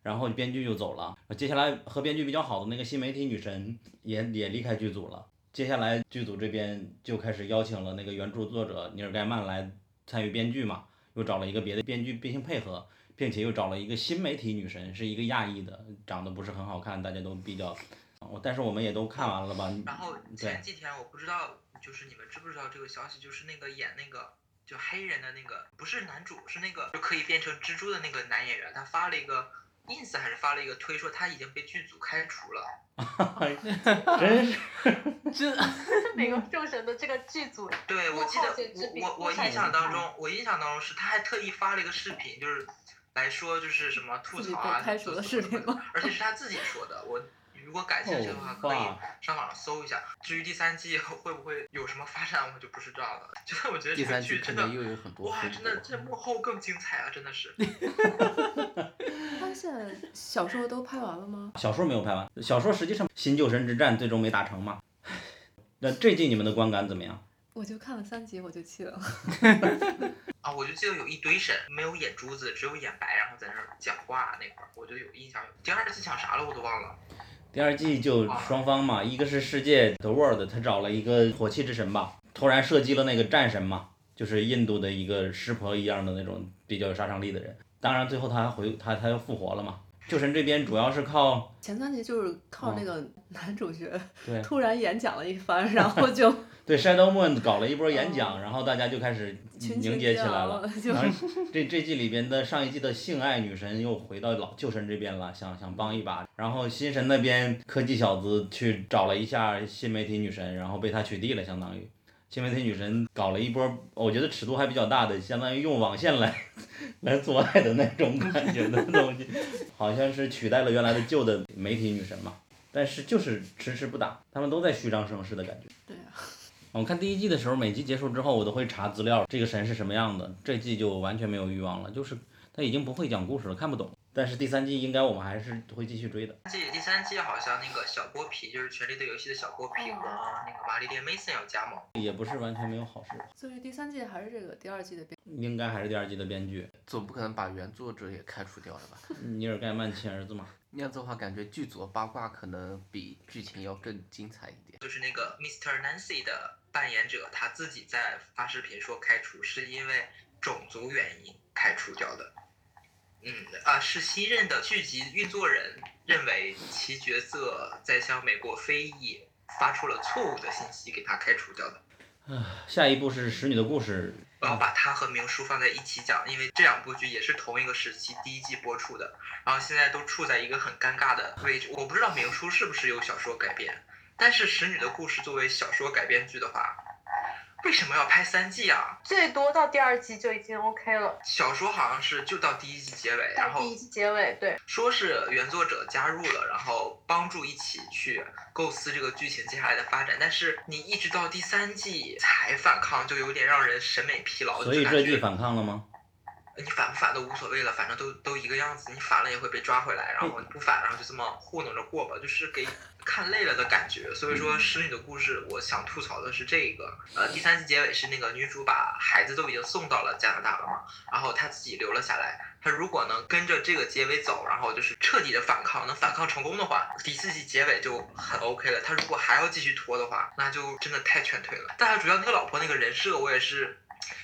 然后编剧就走了。接下来和编剧比较好的那个新媒体女神也也离开剧组了。接下来剧组这边就开始邀请了那个原著作者尼尔盖曼来参与编剧嘛，又找了一个别的编剧进行配合，并且又找了一个新媒体女神，是一个亚裔的，长得不是很好看，大家都比较。我但是我们也都看完了吧？然后前几天我不知道，就是你们知不知道这个消息？就是那个演那个就黑人的那个，不是男主，是那个就可以变成蜘蛛的那个男演员，他发了一个 ins 还是发了一个推，说他已经被剧组开除了。真是 这 美国众神的这个剧组，对，我记得我我我印象当中，我印象当中是他还特意发了一个视频，就是来说就是什么吐槽啊，开除的视频吗而且是他自己说的。我如果感兴趣的话，可以 Oh, 上网上搜一下。至于第三季 会不会有什么发展，我就不知道了。就是我觉得这个第三季剧真的又有很多哇，真的这幕后更精彩啊，真的是。发现小说都拍完了吗？小说没有拍完，小说实际上新旧神之战最终没打成嘛。那这季你们的观感怎么样？我就看了三集我就弃了。啊，我就记得有一堆神没有眼珠子，只有眼白，然后在那儿讲话那块儿，我就有印象。第二季讲啥了我都忘了。第二季就双方嘛，一个是世界 The World，他找了一个火器之神吧，突然射击了那个战神嘛，就是印度的一个湿婆一样的那种比较有杀伤力的人。当然最后他还回他他又复活了嘛。旧神这边主要是靠前三集就是靠那个男主角对突然演讲了一番，然后就 对 Shadow Moon 搞了一波演讲，然后大家就开始凝结起来了。这这季里边的上一季的性爱女神又回到老旧神这边了，想想帮一把。然后新神那边科技小子去找了一下新媒体女神，然后被他取缔了，相当于新媒体女神搞了一波，我觉得尺度还比较大的，相当于用网线来 来做爱的那种感觉的东西，好像是取代了原来的旧的媒体女神嘛。但是就是迟迟不打，他们都在虚张声势的感觉。对啊，我看第一季的时候，每集结束之后，我都会查资料，这个神是什么样的。这季就完全没有欲望了，就是他已经不会讲故事了，看不懂。但是第三季应该我们还是会继续追的。季第三季好像那个小剥皮，就是《权力的游戏》的小剥皮和那个玛丽莲·梅森要加盟。也不是完全没有好事，所以第三季还是这个第二季的编。应该还是第二季的编剧总不可能把原作者也开除掉了吧？尼尔盖曼亲儿子嘛。那样子的话，感觉剧组的八卦可能比剧情要更精彩一点。就是那个 Mr. Nancy 的扮演者，他自己在发视频说开除是因为种族原因开除掉的。嗯啊，是新任的剧集运作人认为其角色在向美国非裔发出了错误的信息，给他开除掉的。下一部是《使女的故事》，我要把它和明叔放在一起讲，因为这两部剧也是同一个时期第一季播出的，然后现在都处在一个很尴尬的位置。我不知道明叔是不是由小说改编，但是《使女的故事》作为小说改编剧的话，为什么要拍三季啊？最多到第二季就已经 OK 了，小说好像是就到第一季结尾，然后第一季结尾，对，说是原作者加入了，然后帮助一起去构思这个剧情接下来的发展。但是你一直到第三季才反抗，就有点让人审美疲劳。所以就感觉这季反抗了吗？你反不反都无所谓了，反正都都一个样子，你反了也会被抓回来，然后你不反，然后就这么糊弄着过吧，就是给看累了的感觉。所以说，《使女的故事》，我想吐槽的是这个，呃，第三季结尾是那个女主把孩子都已经送到了加拿大了嘛，然后她自己留了下来。她如果能跟着这个结尾走，然后就是彻底的反抗，能反抗成功的话，第四季结尾就很 OK 了。她如果还要继续拖的话，那就真的太劝退了。但她主要那个老婆那个人设，我也是。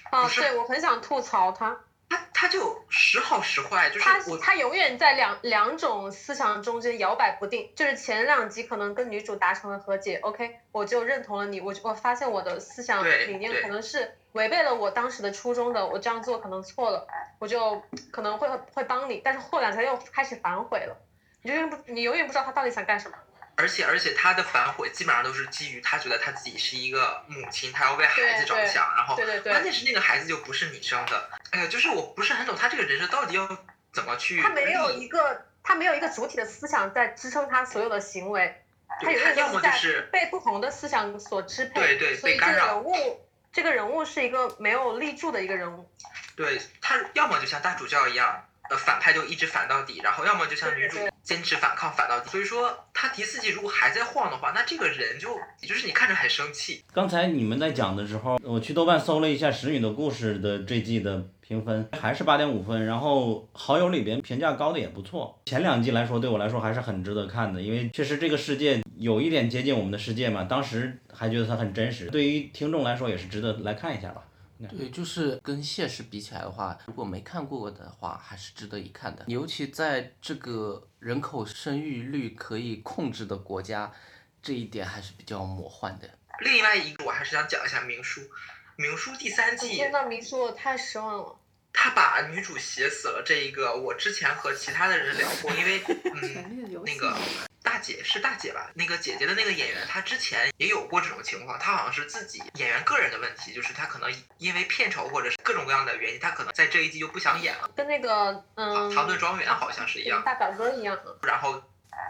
啊，不是对我很想吐槽他，他他就时好时坏，就是他他永远在两两种思想中间摇摆不定，就是前两集可能跟女主达成了和解，OK，我就认同了你，我我发现我的思想理念可能是违背了我当时的初衷的，我这样做可能错了，我就可能会会帮你，但是后两集又开始反悔了，你永远不你永远不知道他到底想干什么。而且而且他的反悔基本上都是基于他觉得他自己是一个母亲，他要为孩子着想，然后关键是那个孩子就不是你生的，哎呀，就是我不是很懂他这个人设到底要怎么去他没有一个他没有一个主体的思想在支撑他所有的行为，他有他要么就是被不同的思想所支配，对对所以这个被干扰人物这个人物是一个没有立柱的一个人物。对他要么就像大主教一样，呃，反派就一直反到底，然后要么就像女主坚持反抗反到底。所以说他第四季如果还在晃的话，那这个人就也就是你看着很生气。刚才你们在讲的时候，我去豆瓣搜了一下《石女的故事》的这季的评分，还是八点五分。然后好友里边评价高的也不错。前两季来说，对我来说还是很值得看的，因为确实这个世界有一点接近我们的世界嘛。当时还觉得它很真实，对于听众来说也是值得来看一下吧。对，就是跟现实比起来的话，如果没看过的话，还是值得一看的。尤其在这个人口生育率可以控制的国家，这一点还是比较魔幻的。另外一个我还是想讲一下明叔，明叔第三季见到明叔我太失望了。他把女主写死了，这一个我之前和其他的人聊过，因为嗯，那个大姐是大姐吧？那个姐姐的那个演员，她之前也有过这种情况，她好像是自己演员个人的问题，就是她可能因为片酬或者是各种各样的原因，她可能在这一季就不想演了。跟那个嗯，唐顿庄园好像是一样，大表哥一样。然后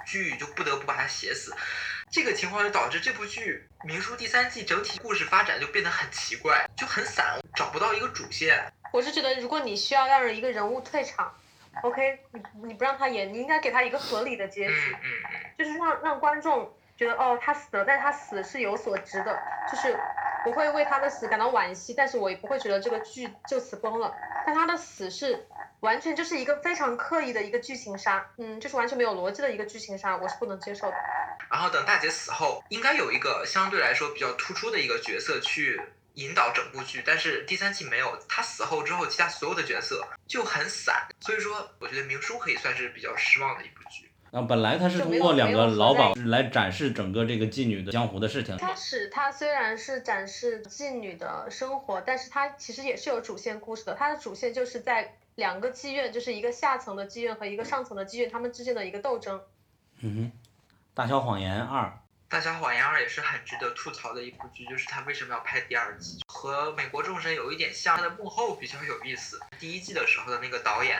剧就不得不把她写死。这个情况就导致这部剧《明书》第三季整体故事发展就变得很奇怪，就很散，找不到一个主线。我是觉得，如果你需要让一个人物退场，OK，你你不让他演，你应该给他一个合理的结嗯局，就是让让观众觉得哦，他死了，但是他死是有所值的，就是我会为他的死感到惋惜，但是我也不会觉得这个剧就此崩了。但他的死是完全就是一个非常刻意的一个剧情杀，嗯，就是完全没有逻辑的一个剧情杀，我是不能接受的。然后等大姐死后，应该有一个相对来说比较突出的一个角色去引导整部剧，但是第三季没有。他死后之后，其他所有的角色就很散，所以说我觉得《明叔》可以算是比较失望的一部剧。啊，本来他是通过两个老鸨来展示整个这个妓女的江湖的事情。开始他虽然是展示妓女的生活，但是他其实也是有主线故事的。他的主线就是在两个妓院，就是一个下层的妓院和一个上层的妓院，他们之间的一个斗争。嗯哼，《大小谎言二》《大家谎言二》也是很值得吐槽的一部剧，就是他为什么要拍第二季，和《美国众神》有一点像，它的幕后比较有意思。第一季的时候的那个导演，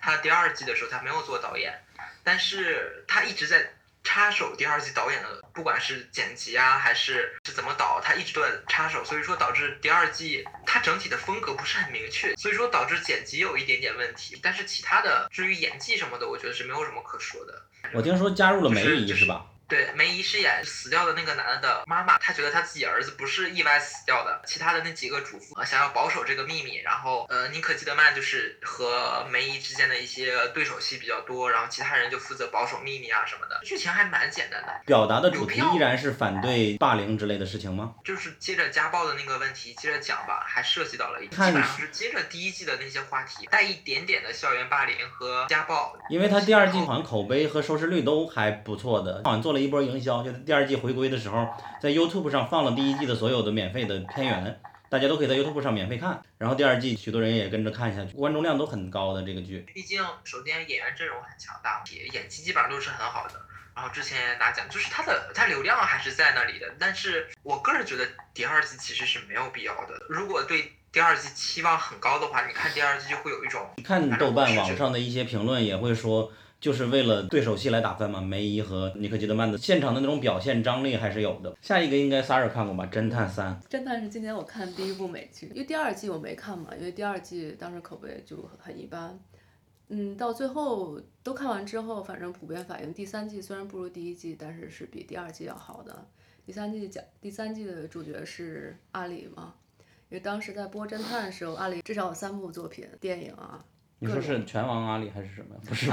他第二季的时候他没有做导演，但是他一直在插手第二季导演的，不管是剪辑啊还是是怎么导，他一直都在插手，所以说导致第二季它整体的风格不是很明确，所以说导致剪辑有一点点问题。但是其他的至于演技什么的，我觉得是没有什么可说的。我听说加入了梅就是就是姨是吧？对，梅姨饰演死掉的那个男的的妈妈，她觉得她自己儿子不是意外死掉的，其他的那几个主妇呃想要保守这个秘密，然后呃妮可基德曼就是和梅姨之间的一些对手戏比较多，然后其他人就负责保守秘密啊什么的，剧情还蛮简单的，表达的主题依然是反对霸凌之类的事情吗？就是接着家暴的那个问题接着讲吧，还涉及到了基看本上是接着第一季的那些话题，带一点点的校园霸凌和家暴，因为他第二季好像口碑和收视率都还不错的，好像做了一波营销，就第二季回归的时候，在 YouTube 上放了第一季的所有的免费的片源，大家都可以在 YouTube 上免费看。然后第二季许多人也跟着看下去，观众量都很高的这个剧。毕竟首先演员阵容很强大，演技基本上都是很好的。然后之前也拿奖，就是它的它流量还是在那里的，但是我个人觉得第二季其实是没有必要的。如果对第二季期望很高的话，你看第二季就会有一种看豆瓣网上的一些评论也会说，就是为了对手戏来打分嘛。梅姨和尼克基德曼的现场的那种表现张力还是有的。下一个应该 Sara 看过吧，《侦探三》。侦探是今年我看第一部美剧，因为第二季我没看嘛，因为第二季当时口碑就很一般。嗯，到最后都看完之后，反正普遍反映第三季虽然不如第一季，但是是比第二季要好的。第三季讲第三季的主角是阿里嘛，因为当时在播侦探的时候，阿里至少有三部作品电影啊。你说是拳王阿里还是什么？不是，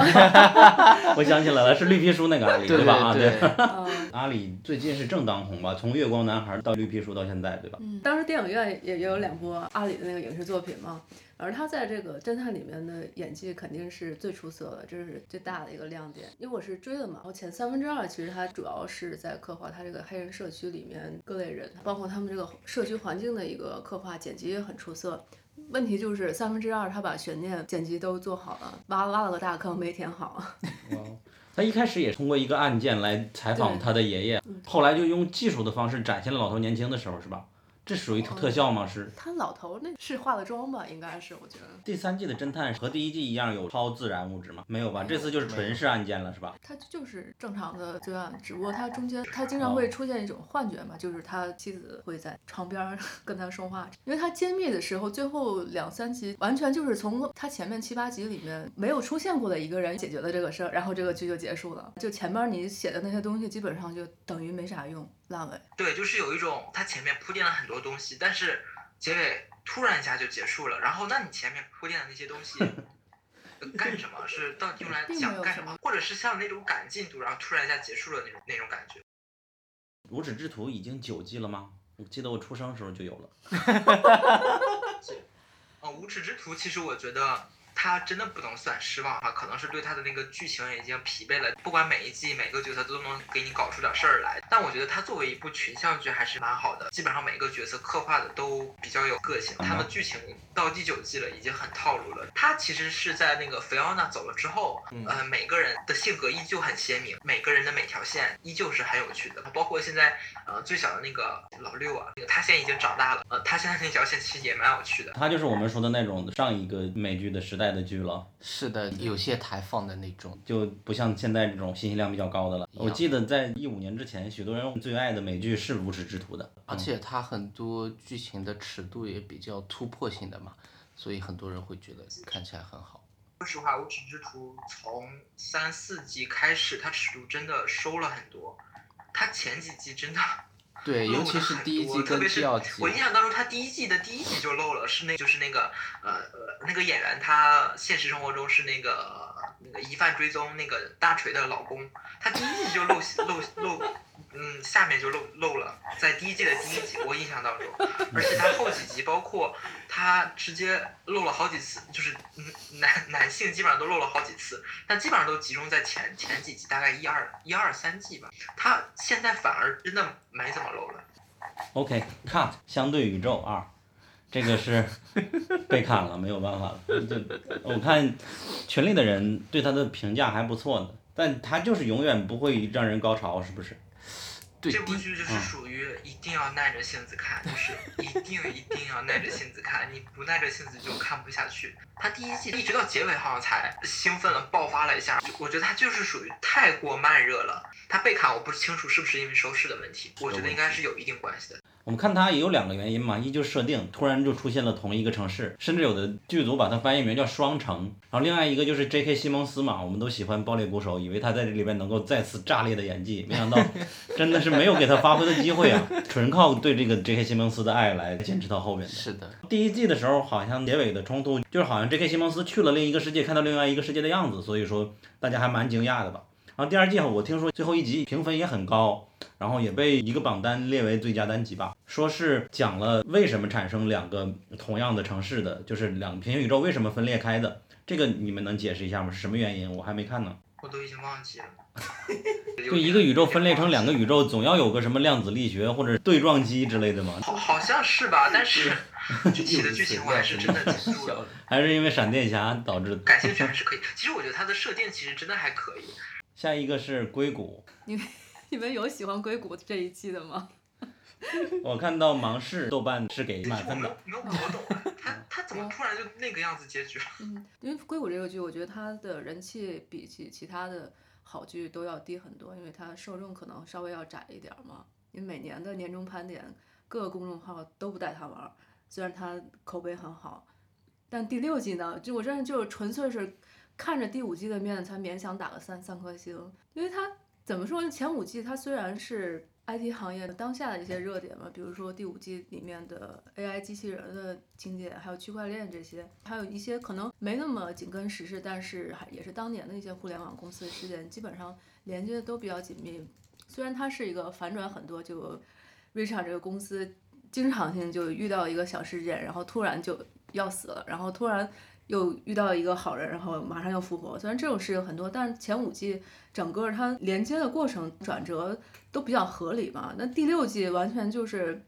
我想起来了，是绿皮书那个阿里，对吧？啊，对嗯阿里最近是正当红吧？从月光男孩到绿皮书到现在，对吧？嗯，当时电影院也也有两部阿里的那个影视作品嘛，而他在这个侦探里面的演技肯定是最出色的，这是最大的一个亮点。因为我是追的嘛，然后前三分之二其实他主要是在刻画他这个黑人社区里面各类人，包括他们这个社区环境的一个刻画，剪辑也很出色。问题就是三分之二他把悬念剪辑都做好了，挖挖了个大坑没填好。他一开始也通过一个案件来采访他的爷爷，嗯后来就用技术的方式展现了老头年轻的时候，是吧？这属于特特效吗？是。他老头那是化了妆吧？应该是，我觉得。第三季的侦探和第一季一样有超自然物质吗？没有吧？这次就是纯是案件了，是吧？他就是正常的罪案，只不过他中间他经常会出现一种幻觉嘛，就是他妻子会在床边儿 跟他说话，因为他揭秘的时候，最后两三集完全就是从他前面七八集里面没有出现过的一个人解决了这个事儿，然后这个剧就结束了。就前面你写的那些东西基本上就等于没啥用，烂尾。对，就是有一种它前面铺垫了很多东西，但是结尾突然一下就结束了。然后，那你前面铺垫的那些东西 呃干什么？是到底用来讲干什么什么？或者是像那种赶进度，然后突然一下结束了那种那种感觉？无耻之徒已经九季了吗？我记得我出生的时候就有了。呃，无耻之徒其实我觉得他真的不能算失望哈，可能是对他的那个剧情已经疲惫了。不管每一季每个角色都能给你搞出点事儿来，但我觉得他作为一部群像剧还是蛮好的，基本上每个角色刻画的都比较有个性。他的剧情到第九季了，已经很套路了。他其实是在那个菲奥娜走了之后，呃，每个人的性格依旧很鲜明，每个人的每条线依旧是很有趣的，包括现在呃最小的那个老六啊，那个他现在已经长大了，呃，他现在那条线其实也蛮有趣的。他就是我们说的那种上一个美剧的时代的剧了，是的，有些台放的那种。就不像现在这种信息量比较高的了。我记得在一五年之前，许多人最爱的美剧是《无耻之徒》的，而且它很多剧情的尺度也比较突破性的嘛，所以很多人会觉得看起来很好。说实话，《无耻之徒》从三四季开始，它尺度真的收了很多。它前几季真的对，尤其是第一多季跟特别是第二季我，印象当中，他第一季的第一集就漏了，是那就是那个呃呃那个演员，他现实生活中是那个那个疑犯追踪那个大锤的老公，他第一季就漏漏漏，嗯，下面就漏漏了，在第一季的第一集，我印象当中，而且他后几集包括他直接漏了好几次，就是嗯男男性基本上都漏了好几次，但基本上都集中在前前几集，大概一二一二三季吧，他现在反而真的没怎么漏了。OK，cut，相对宇宙二，这个是 被砍了，没有办法了。就我看群里的人对他的评价还不错呢，但他就是永远不会让人高潮，是不是？对这部剧就是属于一定要耐着性子看，就是一定一定要耐着性子看，你不耐着性子就看不下去。他第一季一直到结尾好像才兴奋了，爆发了一下，我觉得他就是属于太过慢热了。他被砍，我不清楚是不是因为收视的问题，我觉得应该是有一定关系的。我们看它也有两个原因嘛，一就是设定突然就出现了同一个城市，甚至有的剧组把它翻译名叫双城。然后另外一个就是 J.K. 西蒙斯嘛，我们都喜欢爆裂鼓手，以为他在这里边能够再次炸裂的演技，没想到真的是没有给他发挥的机会啊，纯靠对这个 J.K. 西蒙斯的爱来坚持到后面的。是的，第一季的时候好像结尾的冲突就是好像 J.K. 西蒙斯去了另一个世界，看到另外一个世界的样子，所以说大家还蛮惊讶的吧。然后第二季我听说最后一集评分也很高，然后也被一个榜单列为最佳单集吧，说是讲了为什么产生两个同样的城市的，就是两平行宇宙为什么分裂开的，这个你们能解释一下吗？是什么原因？我还没看呢。我都已经忘记了。就一个宇宙分裂成两个宇宙，总要有个什么量子力学或者对撞机之类的嘛？好好像是吧，但是 具体的剧情我还是真的记不住了。还是因为闪电侠导致的？感兴趣还是可以。其实我觉得它的设定其实真的还可以。下一个是硅谷，你们有喜欢硅谷这一季的吗？我看到芒市豆瓣是给满分的。没有搞懂，他他怎么突然就那个样子结局了？嗯，因为硅谷这个剧，我觉得它的人气比起其他的好剧都要低很多，因为它受众可能稍微要窄一点嘛。因为每年的年终盘点，各个公众号都不带它玩，虽然它口碑很好，但第六季呢，就我真的就纯粹是。看着第五季的面才勉强打个三三颗星，因为它怎么说呢？前五季它虽然是 IT 行业当下的一些热点嘛，比如说第五季里面的 AI 机器人的情节，还有区块链这些，还有一些可能没那么紧跟时事，但是还也是当年的一些互联网公司事件，基本上连接的都比较紧密。虽然它是一个反转很多，就 Richard 这个公司经常性就遇到一个小事件，然后突然就要死了，然后突然。又遇到一个好人，然后马上又复活。虽然这种事情很多，但是前五季整个它连接的过程转折都比较合理嘛。那第六季完全就是，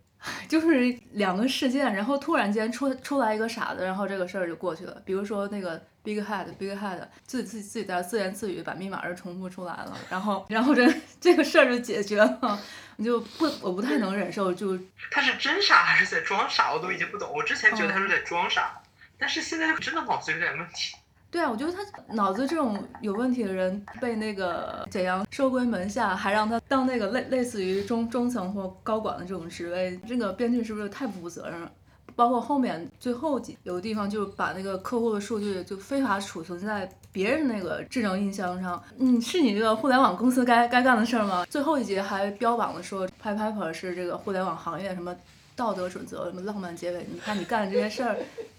就是两个事件，然后突然间出出来一个傻子，然后这个事儿就过去了。比如说那个 Big Head，Big Head 自己自己自己在自言自语，把密码是重复出来了，然后然后这这个事儿就解决了。你 就不我不太能忍受，就他是真傻还是在装傻，我都已经不懂。我之前觉得他是在装傻。但是现在真的脑子有点问题。对啊，我觉得他脑子这种有问题的人被那个简阳收归门下，还让他当那个类类似于中中层或高管的这种职位，这个编剧是不是太不负责任了？包括后面最后几有的地方就把那个客户的数据就非法储存在别人那个智能音箱上，嗯，是你这个互联网公司该该干的事儿吗？最后一集还标榜了说 Piper 是这个互联网行业什么道德准则，什么浪漫结尾，你看你干的这些事儿。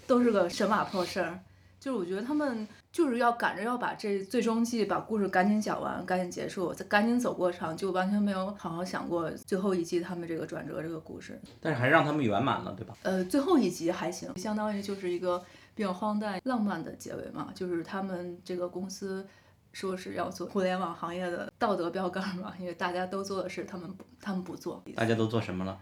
都是个神马破事儿，就是我觉得他们就是要赶着要把这最终季把故事赶紧讲完，赶紧结束，再赶紧走过场，就完全没有好好想过最后一季他们这个转折这个故事。但是还是让他们圆满了，对吧？呃，最后一集还行，相当于就是一个比较荒诞浪漫的结尾嘛，就是他们这个公司说是要做互联网行业的道德标杆嘛，因为大家都做的事，他们不，他们不做。大家都做什么了？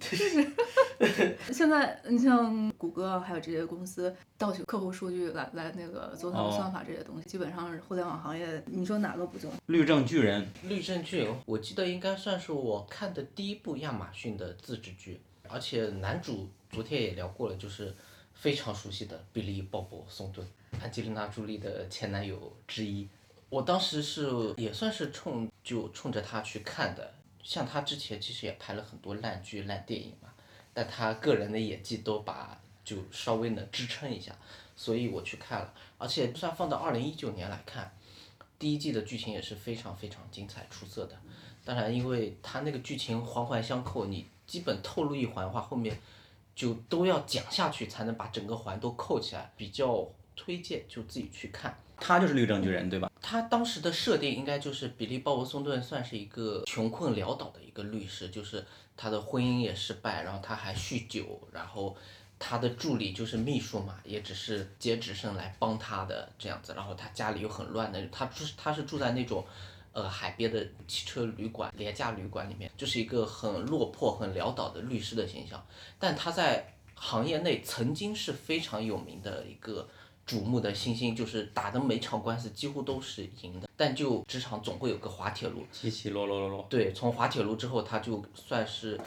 就 是现在，你像谷歌还有这些公司盗取客户数据来来那个做他们算法这些东西，基本上是互联网行业，你说哪个不做？律政巨人，律政巨人，我记得应该算是我看的第一部亚马逊的自制剧，而且男主昨天也聊过了，就是非常熟悉的比利·鲍勃·松顿，安吉丽娜·朱莉的前男友之一。我当时是也算是冲就冲着他去看的。像他之前其实也拍了很多烂剧、烂电影嘛，但他个人的演技都把就稍微能支撑一下，所以我去看了。而且就算放到二零一九年来看，第一季的剧情也是非常非常精彩出色的。当然，因为他那个剧情环环相扣，你基本透露一环的话，后面就都要讲下去才能把整个环都扣起来，比较推荐就自己去看。他就是律政巨人，对吧？他当时的设定应该就是比利·鲍勃·松顿算是一个穷困潦倒的一个律师，就是他的婚姻也失败，然后他还酗酒，然后他的助理就是秘书嘛，也只是接职生来帮他的这样子，然后他家里又很乱的，他住他是住在那种，呃海边的汽车旅馆、廉价旅馆里面，就是一个很落魄、很潦倒的律师的形象，但他在行业内曾经是非常有名的一个。瞩目的星星就是打的每场官司几乎都是赢的，但就职场总会有个滑铁卢，起起落落落落。对，从滑铁卢之后，他就算是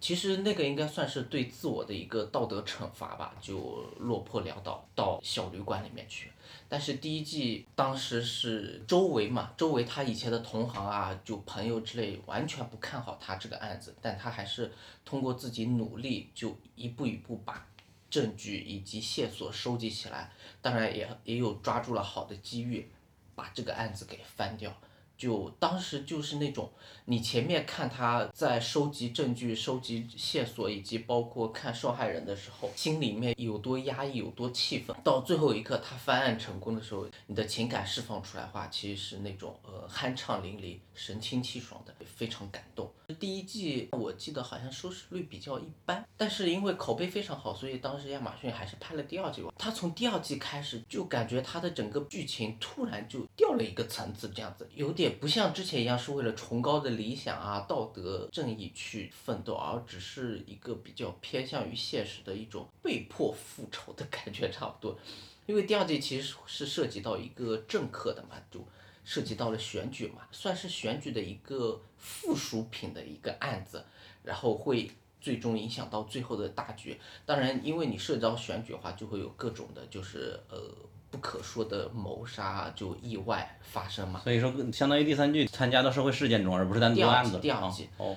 其实那个应该算是对自我的一个道德惩罚吧，就落魄潦倒到小旅馆里面去。但是第一季当时是周围嘛，周围他以前的同行啊，就朋友之类，完全不看好他这个案子，但他还是通过自己努力，就一步一步把证据以及线索收集起来，当然也也有抓住了好的机遇，把这个案子给翻掉。就当时就是那种，你前面看他在收集证据、收集线索，以及包括看受害人的时候，心里面有多压抑、有多气愤。到最后一刻他翻案成功的时候，你的情感释放出来的话，其实是那种呃酣畅淋漓、神清气爽的，非常感动。第一季我记得好像收视率比较一般，但是因为口碑非常好，所以当时亚马逊还是拍了第二季吧。他从第二季开始就感觉他的整个剧情突然就掉了一个层次，这样子有点。不像之前一样是为了崇高的理想啊、道德正义去奋斗，而只是一个比较偏向于现实的一种被迫复仇的感觉，差不多。因为第二季其实是涉及到一个政客的嘛，就涉及到了选举嘛，算是选举的一个附属品的一个案子，然后会最终影响到最后的大局。当然，因为你涉及到选举的话，就会有各种的，就是呃。不可说的谋杀就意外发生嘛，所以说相当于第三季参加到社会事件中，而不是单独案子。第二季，哦，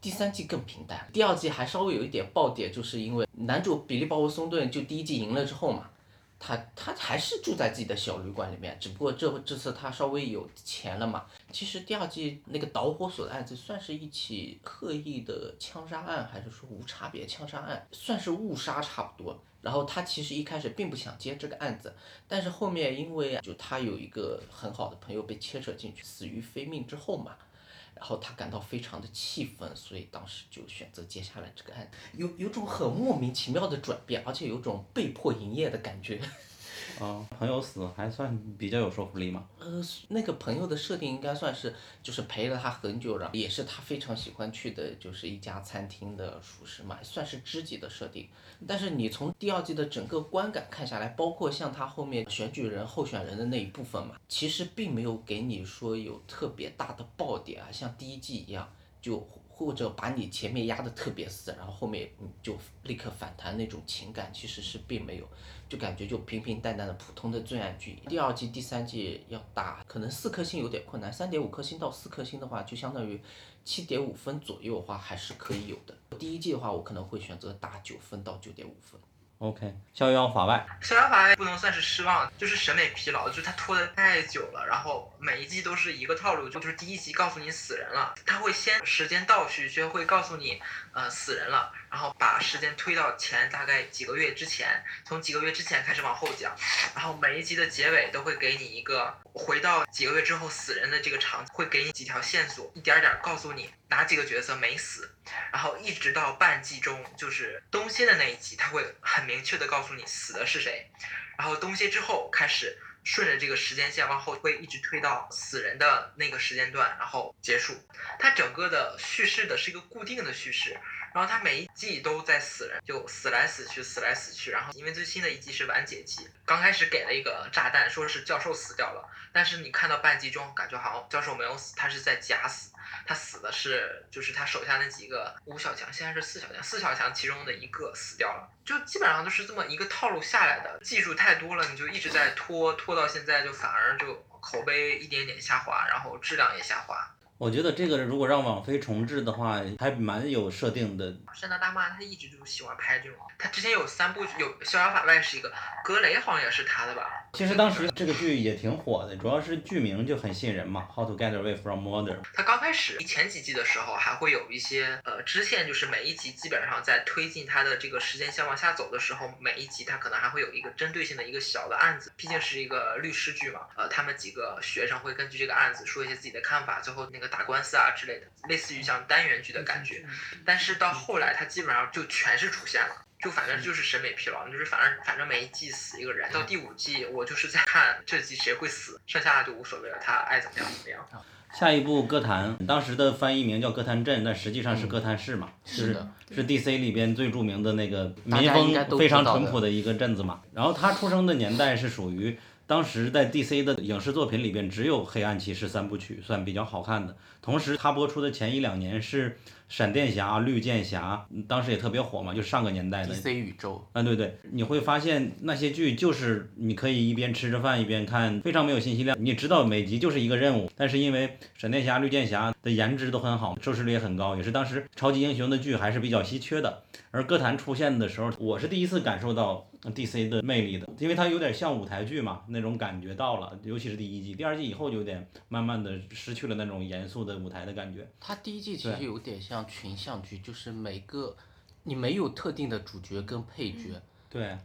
第三季更平淡。第二季还稍微有一点爆点，就是因为男主比利·鲍勃松顿就第一季赢了之后嘛，他他还是住在自己的小旅馆里面，只不过这这次他稍微有钱了嘛。其实第二季那个导火索的案子算是一起刻意的枪杀案，还是说无差别枪杀案，算是误杀差不多。然后他其实一开始并不想接这个案子，但是后面因为就他有一个很好的朋友被牵扯进去，死于非命之后嘛，然后他感到非常的气愤，所以当时就选择接下来这个案子，有有种很莫名其妙的转变，而且有种被迫营业的感觉。啊，朋友死还算比较有说服力吗？呃，那个朋友的设定应该算是，就是陪了他很久，然后也是他非常喜欢去的，就是一家餐厅的厨师嘛，算是知己的设定。但是你从第二季的整个观感看下来，包括像他后面选举人候选人的那一部分嘛，其实并没有给你说有特别大的爆点啊，像第一季一样就。或者把你前面压得特别死，然后后面你就立刻反弹那种情感，其实是并没有，就感觉就平平淡淡的普通的罪案剧。第二季、第三季要打，可能四颗星有点困难，三点五颗星到四颗星的话，就相当于七点五分左右的话还是可以有的。第一季的话，我可能会选择打九分到九点五分。OK，逍遥法外。逍遥法外不能算是失望，就是审美疲劳，就是它拖得太久了。然后每一季都是一个套路，就是第一集告诉你死人了，他会先时间倒叙，就会告诉你，呃，死人了，然后把时间推到前大概几个月之前，从几个月之前开始往后讲，然后每一集的结尾都会给你一个回到几个月之后死人的这个场景，会给你几条线索，一点点告诉你哪几个角色没死，然后一直到半季中，就是东歇的那一集，他会很。明确的告诉你死的是谁，然后东西之后开始顺着这个时间线往后推，一直推到死人的那个时间段，然后结束。它整个的叙事的是一个固定的叙事，然后他每一季都在死人，就死来死去，死来死去。然后因为最新的一季是完结季，刚开始给了一个炸弹，说是教授死掉了，但是你看到半季中，感觉好像教授没有死，他是在假死。他死的是，就是他手下那几个五小强，现在是四小强，四小强其中的一个死掉了，就基本上都是这么一个套路下来的。技术太多了，你就一直在拖，拖到现在就反而就口碑一点点下滑，然后质量也下滑。我觉得这个如果让网飞重置的话，还蛮有设定的。山大大妈他一直就喜欢拍这种，他之前有三部有《逍遥法外》是一个，格雷好像也是他的吧？其实当时这个剧也挺火的，主要是剧名就很吸引人嘛，《How to Get Away from Murder》。他刚开始前几季的时候还会有一些呃支线，就是每一集基本上在推进他的这个时间线往下走的时候，每一集他可能还会有一个针对性的一个小的案子，毕竟是一个律师剧嘛，呃，他们几个学生会根据这个案子说一些自己的看法，最后那个。打官司啊之类的，类似于像单元剧的感觉，但是到后来它基本上就全是出现了，就反正就是审美疲劳，就是反正反正每一季死一个人，到第五季我就是在看这季谁会死，剩下的就无所谓了，他爱怎么样怎么样。下一部《歌坛》，当时的翻译名叫《歌坛镇》，但实际上是歌坛市嘛，是的是 DC 里边最著名的那个民风非常淳朴的一个镇子嘛。然后他出生的年代是属于。当时在 DC 的影视作品里边，只有《黑暗骑士》三部曲算比较好看的。同时，它播出的前一两年是。闪电侠、绿箭侠，当时也特别火嘛，就上个年代的 DC 宇宙。啊，对对，你会发现那些剧就是你可以一边吃着饭一边看，非常没有信息量。你知道每集就是一个任务，但是因为闪电侠、绿箭侠的颜值都很好，收视率也很高，也是当时超级英雄的剧还是比较稀缺的。而歌坛出现的时候，我是第一次感受到 DC 的魅力的，因为它有点像舞台剧嘛，那种感觉到了。尤其是第一季，第二季以后就有点慢慢的失去了那种严肃的舞台的感觉。它第一季其实有点像。群像剧就是每个你没有特定的主角跟配角，对，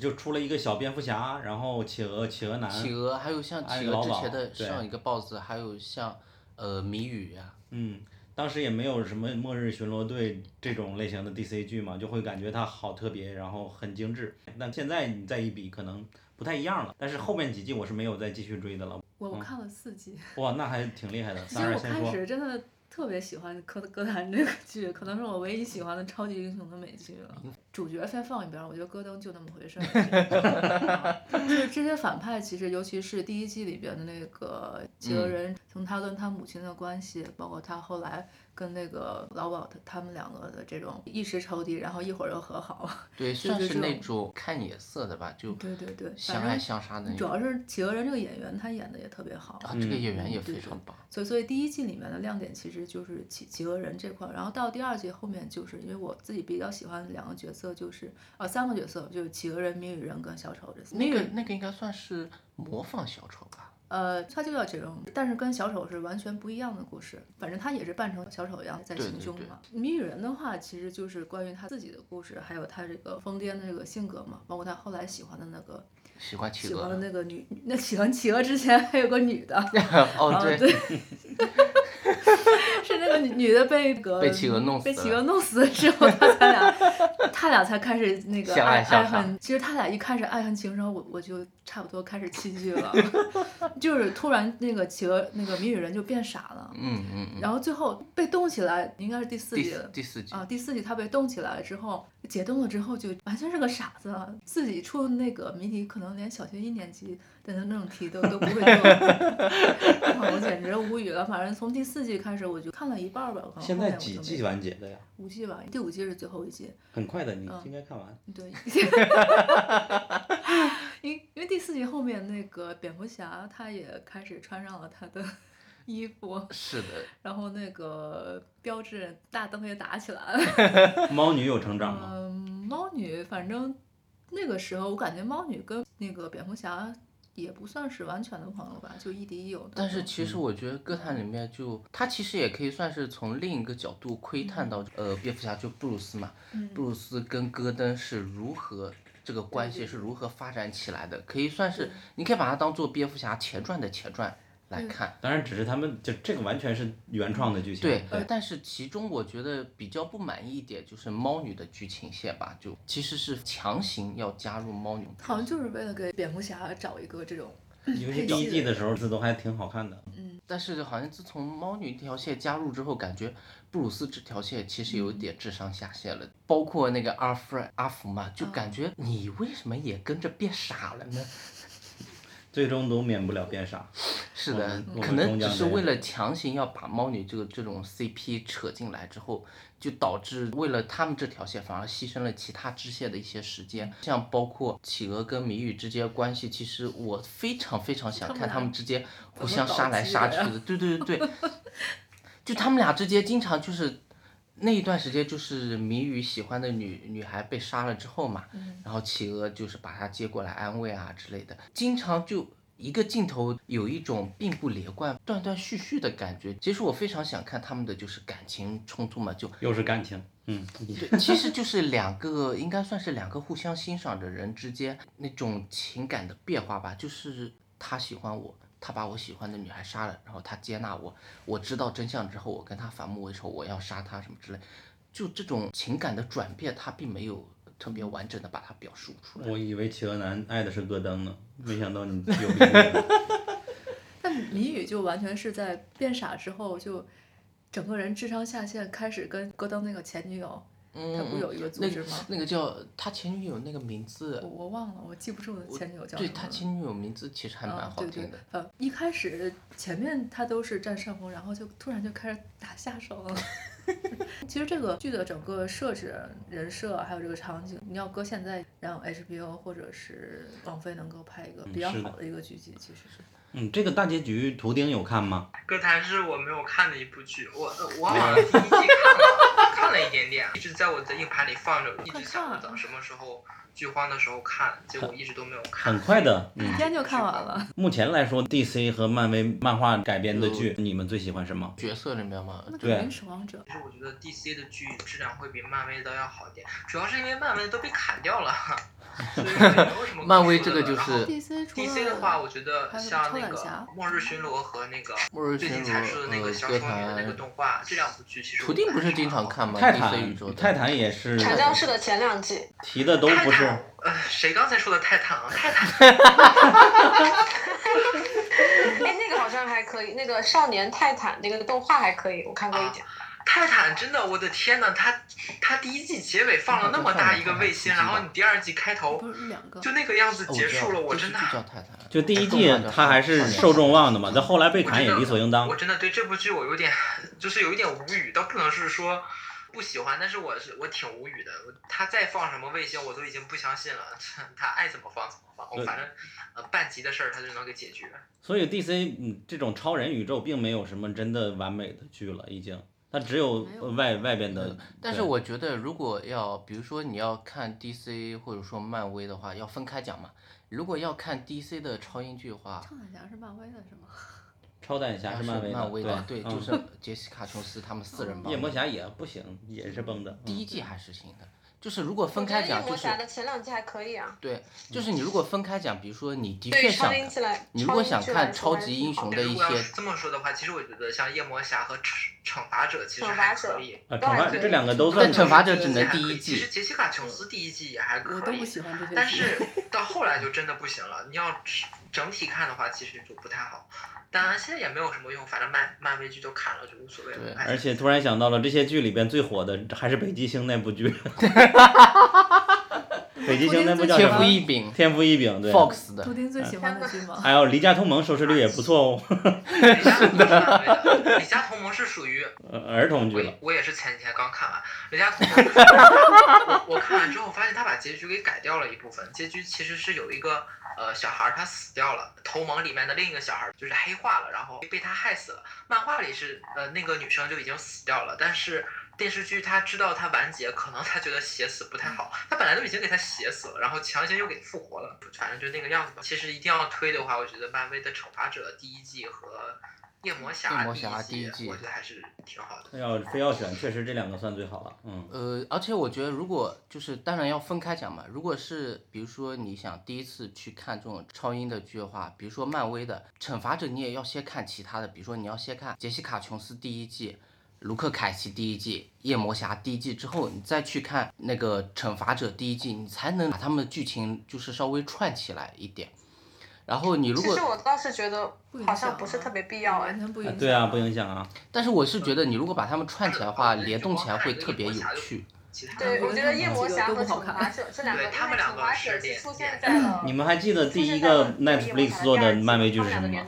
就出了一个小蝙蝠侠，然后企鹅、企鹅男，企鹅还有像企鹅之前的上一个 boss，还有像呃谜语呀，嗯，当时也没有什么末日巡逻队这种类型的 DC 剧嘛，就会感觉它好特别，然后很精致。但现在你再一比，可能不太一样了。但是后面几季我是没有再继续追的了。我我看了四季。哇，那还挺厉害的。其实我开始真的。特别喜欢歌歌坛这个剧，可能是我唯一喜欢的超级英雄的美剧了。主角先放一边，我觉得戈登就那么回事儿。就是这些反派，其实尤其是第一季里边的那个企鹅人，从他跟他母亲的关系，包括他后来。跟那个老鸨他他们两个的这种一时仇敌，然后一会儿又和好了。对，算是那种看眼色的吧，就对对对，相爱相杀的。主要是企鹅人这个演员，他演的也特别好。啊，这个演员也非常棒。所以，所以第一季里面的亮点其实就是企企鹅人这块，然后到第二季后面，就是因为我自己比较喜欢两个角色，就是呃三个角色，就是企鹅人、谜语人跟小丑这。那个那个应该算是模仿小丑吧。呃，他就叫这种，但是跟小丑是完全不一样的故事。反正他也是扮成小丑一样在行凶嘛。谜语人的话，其实就是关于他自己的故事，还有他这个疯癫的这个性格嘛，包括他后来喜欢的那个喜欢企鹅的那个女，那喜欢企鹅之前还有个女的。哦，对。是那个女的被个被企鹅弄死，被企鹅弄死了之后，他俩他俩才开始那个爱爱恨。其实他俩一开始爱恨情仇，我我就差不多开始弃剧了。就是突然那个企鹅那个谜语人就变傻了，嗯嗯，然后最后被冻起来，应该是第四季了。第四季啊，第四季他被冻起来了之后，解冻了之后就完全是个傻子，自己出那个谜题可能连小学一年级的那种题都都不会做，我简直无语了。反正从第四季开始我就看了一半吧，现在几季完结的呀？五季吧，第五季是最后一季。很快的，你应该看完。对。因因为第四季后面那个蝙蝠侠他也开始穿上了他的衣服，是的，然后那个标志大灯也打起来了。猫女有成长吗？嗯，猫女反正那个时候我感觉猫女跟那个蝙蝠侠也不算是完全的朋友吧，就亦敌亦友。但是其实我觉得歌坛里面就他其实也可以算是从另一个角度窥探到呃蝙蝠侠就布鲁斯嘛，布鲁斯跟戈登是如何。这个关系是如何发展起来的？可以算是，你可以把它当做蝙蝠侠前传的前传来看。当然，只是他们就这个完全是原创的剧情。对，但是其中我觉得比较不满意一点就是猫女的剧情线吧，就其实是强行要加入猫女。好像就是为了给蝙蝠侠找一个这种。尤其第一季的时候，这都还挺好看的。嗯。但是好像自从猫女这条线加入之后，感觉。布鲁斯这条线其实有点智商下线了，包括那个阿弗阿福嘛，就感觉你为什么也跟着变傻了呢？最终都免不了变傻。是的，可能只是为了强行要把猫女这个这种 CP 扯进来之后，就导致为了他们这条线反而牺牲了其他支线的一些时间，像包括企鹅跟谜语之间关系，其实我非常非常想看他们之间互相杀来杀去的，对对对对。就他们俩之间经常就是那一段时间，就是谜语喜欢的女女孩被杀了之后嘛，然后企鹅就是把她接过来安慰啊之类的，经常就一个镜头有一种并不连贯、断断续续的感觉。其实我非常想看他们的就是感情冲突嘛，就又是感情，嗯，对，其实就是两个应该算是两个互相欣赏的人之间那种情感的变化吧，就是他喜欢我。他把我喜欢的女孩杀了，然后他接纳我。我知道真相之后，我跟他反目为仇，我要杀他什么之类。就这种情感的转变，他并没有特别完整的把它表述出来。我以为企鹅男爱的是戈登呢，没想到你 有。但谜语就完全是在变傻之后，就整个人智商下线，开始跟戈登那个前女友嗯，他不有一个组织吗？那个叫他前女友那个名字，我忘了，我记不住前女友叫什对么对。他前女友名字其实还蛮啊，对对好听的。，呃，一开始前面他都是占上风，然后就突然就开始打下手了。其实这个剧的整个设置、人设还有这个场景，你要搁现在，让 HBO 或者是王菲能够拍一个比较好的一个剧集，其实是。嗯，这个大结局图钉有看吗？歌坛是我没有看的一部剧，我呃我好像第一季看了，看了一点点，一直在我的硬盘里放着，一直想着等什么时候剧荒的时候看，结果一直都没有看。很快的，嗯一。天就看完了。目前来说，DC 和漫威漫画改编的剧，你们最喜欢什么？角色里面吗，那对肯定是王者。其实我觉得 DC 的剧质量会比漫威的要好一点，主要是因为漫威都被砍掉了，漫威说这个就是了 DC 的话，我觉得像那个末日巡逻》和那个末日最近才出的那个呃小歌丑女的那个动画，这两部剧其实图定不是经常看吗？泰 DC 宇宙泰坦也是传教式的前两季，提的都不是呃，谁刚才说的泰坦啊？泰坦 哎，那个好像还可以，那个少年泰坦那个动画还可以，我看过一点。泰坦真的，我的天呐，他他第一季结尾放了那么大一个卫星，然后你第二季开头。就那个样子结束了，我真的。就第一季他还是受众望的嘛，但后来被砍也理所应当我。真的对这部剧我有点，就是有一点无语，倒不能是说不喜欢，但是我是我挺无语的。他再放什么卫星，我都已经不相信了。他爱怎么放怎么放，我反正呃半集的事儿他就能给解决。所以 DC 嗯这种超人宇宙并没有什么真的完美的剧了，已经，它只有外外边的。但是我觉得，如果要比如说你要看 DC 或者说漫威的话，要分开讲嘛。如果要看 DC 的超英剧的话，超胆侠是漫威的是吗？超胆侠是是漫威的，对，嗯就是 杰西卡琼斯他们四人帮。夜魔侠也不行，也是崩的。嗯第一季还是行的，就是如果分开讲，就是魔侠的前两季还可以啊。对，就是你如果分开讲，比如说你的确想你如果想看超超级英雄的一些这么说的话，其实我觉得像夜魔侠和惩惩罚者其实还可以。啊，惩罚这两个都算但惩罚者只能第一季其实。杰西卡琼斯第一季也还可以，我都不喜欢这些剧。但是到后来就真的不行了。你要整体看的话，其实就不太好。当然现在也没有什么用，反正漫漫威剧都砍了，就无所谓了。对而且突然想到了，这些剧里边最火的还是北极星那部剧。北极星那部叫什天赋？异禀天赋异禀，对。，Fox 的图，钉最喜欢的剧吗？还有《离家同盟》收视率也不错哦，是的，离家同盟是属于呃儿童剧了。我我也是前几天刚看完，离家同盟就是我我看完之后发现他把结局给改掉了一部分，结局其实是有一个呃小孩儿他死掉了，同盟里面的另一个小孩儿就是黑化了，然后被他害死了。漫画里是呃那个女生就已经死掉了，但是电视剧他知道他完结，可能他觉得写死不太好，他本来都已经给他写死了，然后强行又给复活了，反正就那个样子吧。其实一定要推的话，我觉得漫威的惩罚者第一季和夜魔侠夜魔侠第第一季我觉得还是挺好的。要非要选，确实这两个算最好了。嗯，呃，而且我觉得，如果就是当然要分开讲嘛。如果是比如说你想第一次去看这种超英的剧的话，比如说漫威的《惩罚者》，你也要先看其他的，比如说你要先看杰西卡琼斯第一季。卢克凯奇第一季，夜魔侠第一季之后，你再去看那个《惩罚者》第一季，你才能把他们的剧情就是稍微串起来一点。然后你如果其实我倒是觉得好像不是特别必要哎完。全不影响。对啊，不影响啊。但是我是觉得，你如果把它们串起来的话，联动起来会特别有趣。其他对，我我觉得夜魔侠和惩罚者这两个，他们两个惩罚者是出现在了。你们还记得第一个 Netflix 做的漫威剧是什么吗？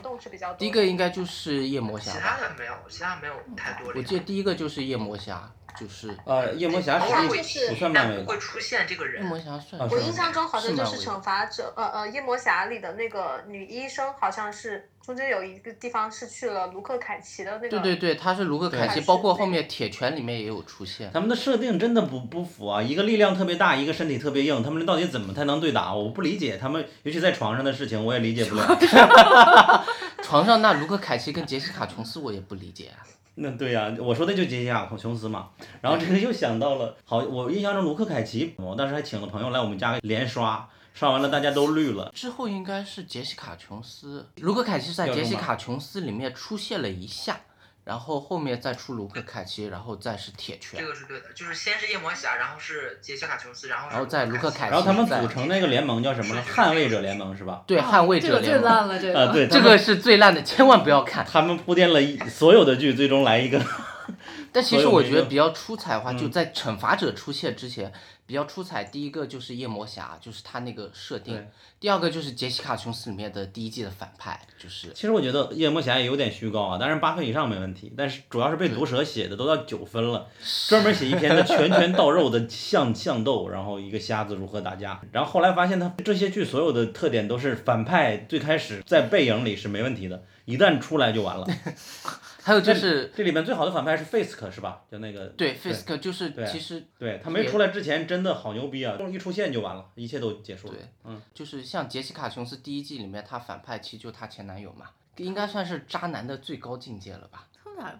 第一个应该就是夜魔侠其他。的没有，其他没有太多了。我记得第一个就是夜魔侠，就是呃，夜魔侠是不算漫威的但不会。出现这个人。夜魔侠算我印象中好像就是惩罚者，呃呃，夜魔侠里的那个女医生，好像是中间有一个地方是去了卢克凯奇的那个。对对对，他是卢克凯奇，包括后面铁拳里面也有出现。他们的设定真的不不符啊！一个力量特别大，一个身体特别硬，他们到底怎么才能对打？我不理解他们，尤其在床上的事情，我也理解不了。床上那卢克凯奇跟杰西卡琼斯我也不理解啊。那对呀、我说的就杰西卡琼斯嘛。然后这个又想到了，好，我印象中卢克凯奇，我当时还请了朋友来我们家连刷，刷完了大家都绿了。之后应该是杰西卡琼斯，卢克凯奇在杰西卡琼斯里面出现了一下，然后后面再出卢克凯奇，然后再是铁拳这，个是对的，就是先是夜魔侠，然后是杰西卡琼斯，然后然后再卢克凯奇然后他们在组成那个联盟叫什么了？捍卫者联盟是吧？对捍卫这个最者联盟，烂了，这啊，个。对，这个是最烂的，千万不要看。他们铺垫了一所有的剧，最终来一个但其实我觉得比较出彩的话，就嗯在惩罚者出现之前，比较出彩。第一个就是夜魔侠，就是他那个设定；第二个就是杰西卡琼斯里面的第一季的反派，就是其实我觉得夜魔侠也有点虚高啊，当然八分以上没问题，但是主要是被毒蛇写的都到九分了，专门写一篇他拳拳到肉的相相斗，然后一个瞎子如何打架，然后后来发现他这些剧所有的特点都是反派最开始在背影里是没问题的，一旦出来就完了。还有就是这里面最好的反派是 Fisk 是吧？就那个对 Fisk，就是对其实对他没出来之前真的好牛逼啊，一出现就完了，一切都结束了。对嗯，就是像杰西卡琼斯第一季里面，他反派其实就她前男友嘛，应该算是渣男的最高境界了吧？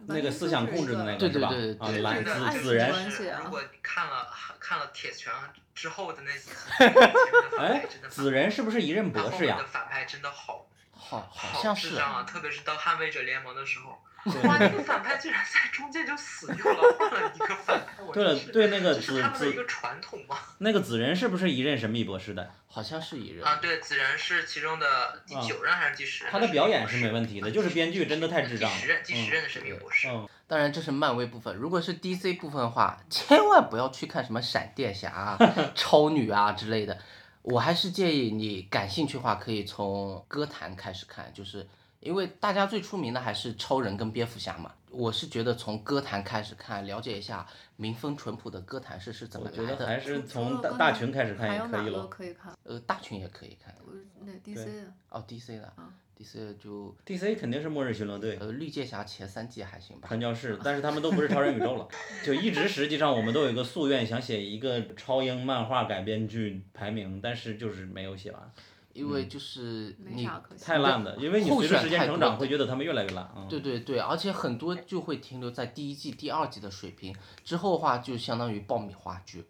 那个思想控制的那个对是吧？对对对啊，蓝这个爱情紫紫人，关系啊如果你看了看了铁拳之后的那几集，哎派真的，紫人是不是一任博士呀？反派真的好好好好像是啊，特别是到捍卫者联盟的时候，对哇，那个反派竟然在中间就死掉了，换了一个反派，我对了对那个紫紫他们的一个传统嘛。那个紫人是不是一任神秘博士的？好像是一任。啊，对，子仁是其中的第啊九任还是第十任？他的表演是没问题的，就是编剧真的太智障了。第十任，第十任的神秘博士。嗯，当然这是漫威部分，如果是 DC 部分的话，千万不要去看什么闪电侠啊、超女啊之类的。我还是建议你感兴趣的话，可以从歌坛开始看，就是因为大家最出名的还是超人跟蝙蝠侠嘛。我是觉得从歌坛开始看，了解一下民风淳朴的歌坛是是怎么来的。觉得还是从大大群开始看也还有哪个可以了。可以看？呃，大群也可以看。我那 DC 的哦，DC 的啊，DC 的就 DC 肯定是末日巡逻队、呃绿界侠前三季还行吧。传教士，但是他们都不是超人宇宙了。就一直实际上我们都有一个夙愿，想写一个超英漫画改编剧排名，但是就是没有写完，因为就是你。太烂了。因为你随着时间成长，会觉得他们越来越烂啊。对对对，而且很多就会停留在第一季、第二季的水平，之后的话就相当于爆米花剧。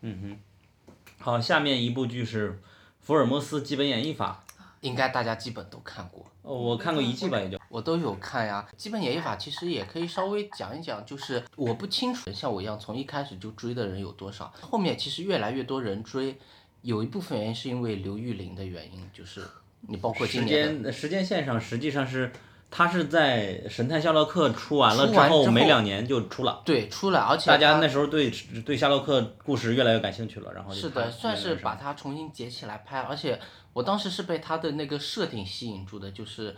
嗯哼。好，下面一部剧是《福尔摩斯基本演绎法》，应该大家基本都看过，哦我看过一季吧，也就。我都有看呀。基本演绎法其实也可以稍微讲一讲，就是我不清楚像我一样从一开始就追的人有多少，后面其实越来越多人追，有一部分原因是因为刘玉玲的原因，就是你包括今时间时间线上实际上是，他是在《神探夏洛克》出完了之后没两年就出了。对出了，而且大家那时候对对夏洛克故事越来越感兴趣了，然后就是的，算是把它重新捡起来拍，而且我当时是被他的那个设定吸引住的，就是，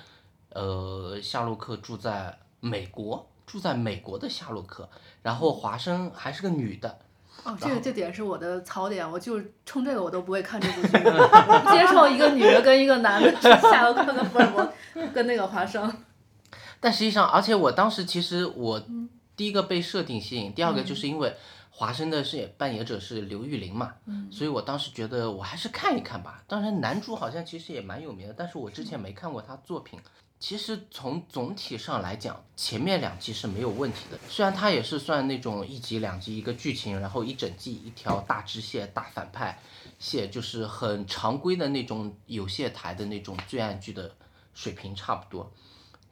呃，夏洛克住在美国，住在美国的夏洛克，然后华生还是个女的，哦，这个这点是我的槽点，我就是冲这个我都不会看这部剧，我不接受一个女的跟一个男的是夏洛克跟福尔摩跟那个华生。但实际上，而且我当时其实我第一个被设定吸引，第二个就是因为华生的饰演扮演者是刘玉玲嘛，所以我当时觉得我还是看一看吧。当然，男主好像其实也蛮有名的，但是我之前没看过他作品。其实从总体上来讲，前面两季是没有问题的。虽然它也是算那种一集两集一个剧情，然后一整季一条大支线、大反派线，就是很常规的那种有线台的那种罪案剧的水平差不多。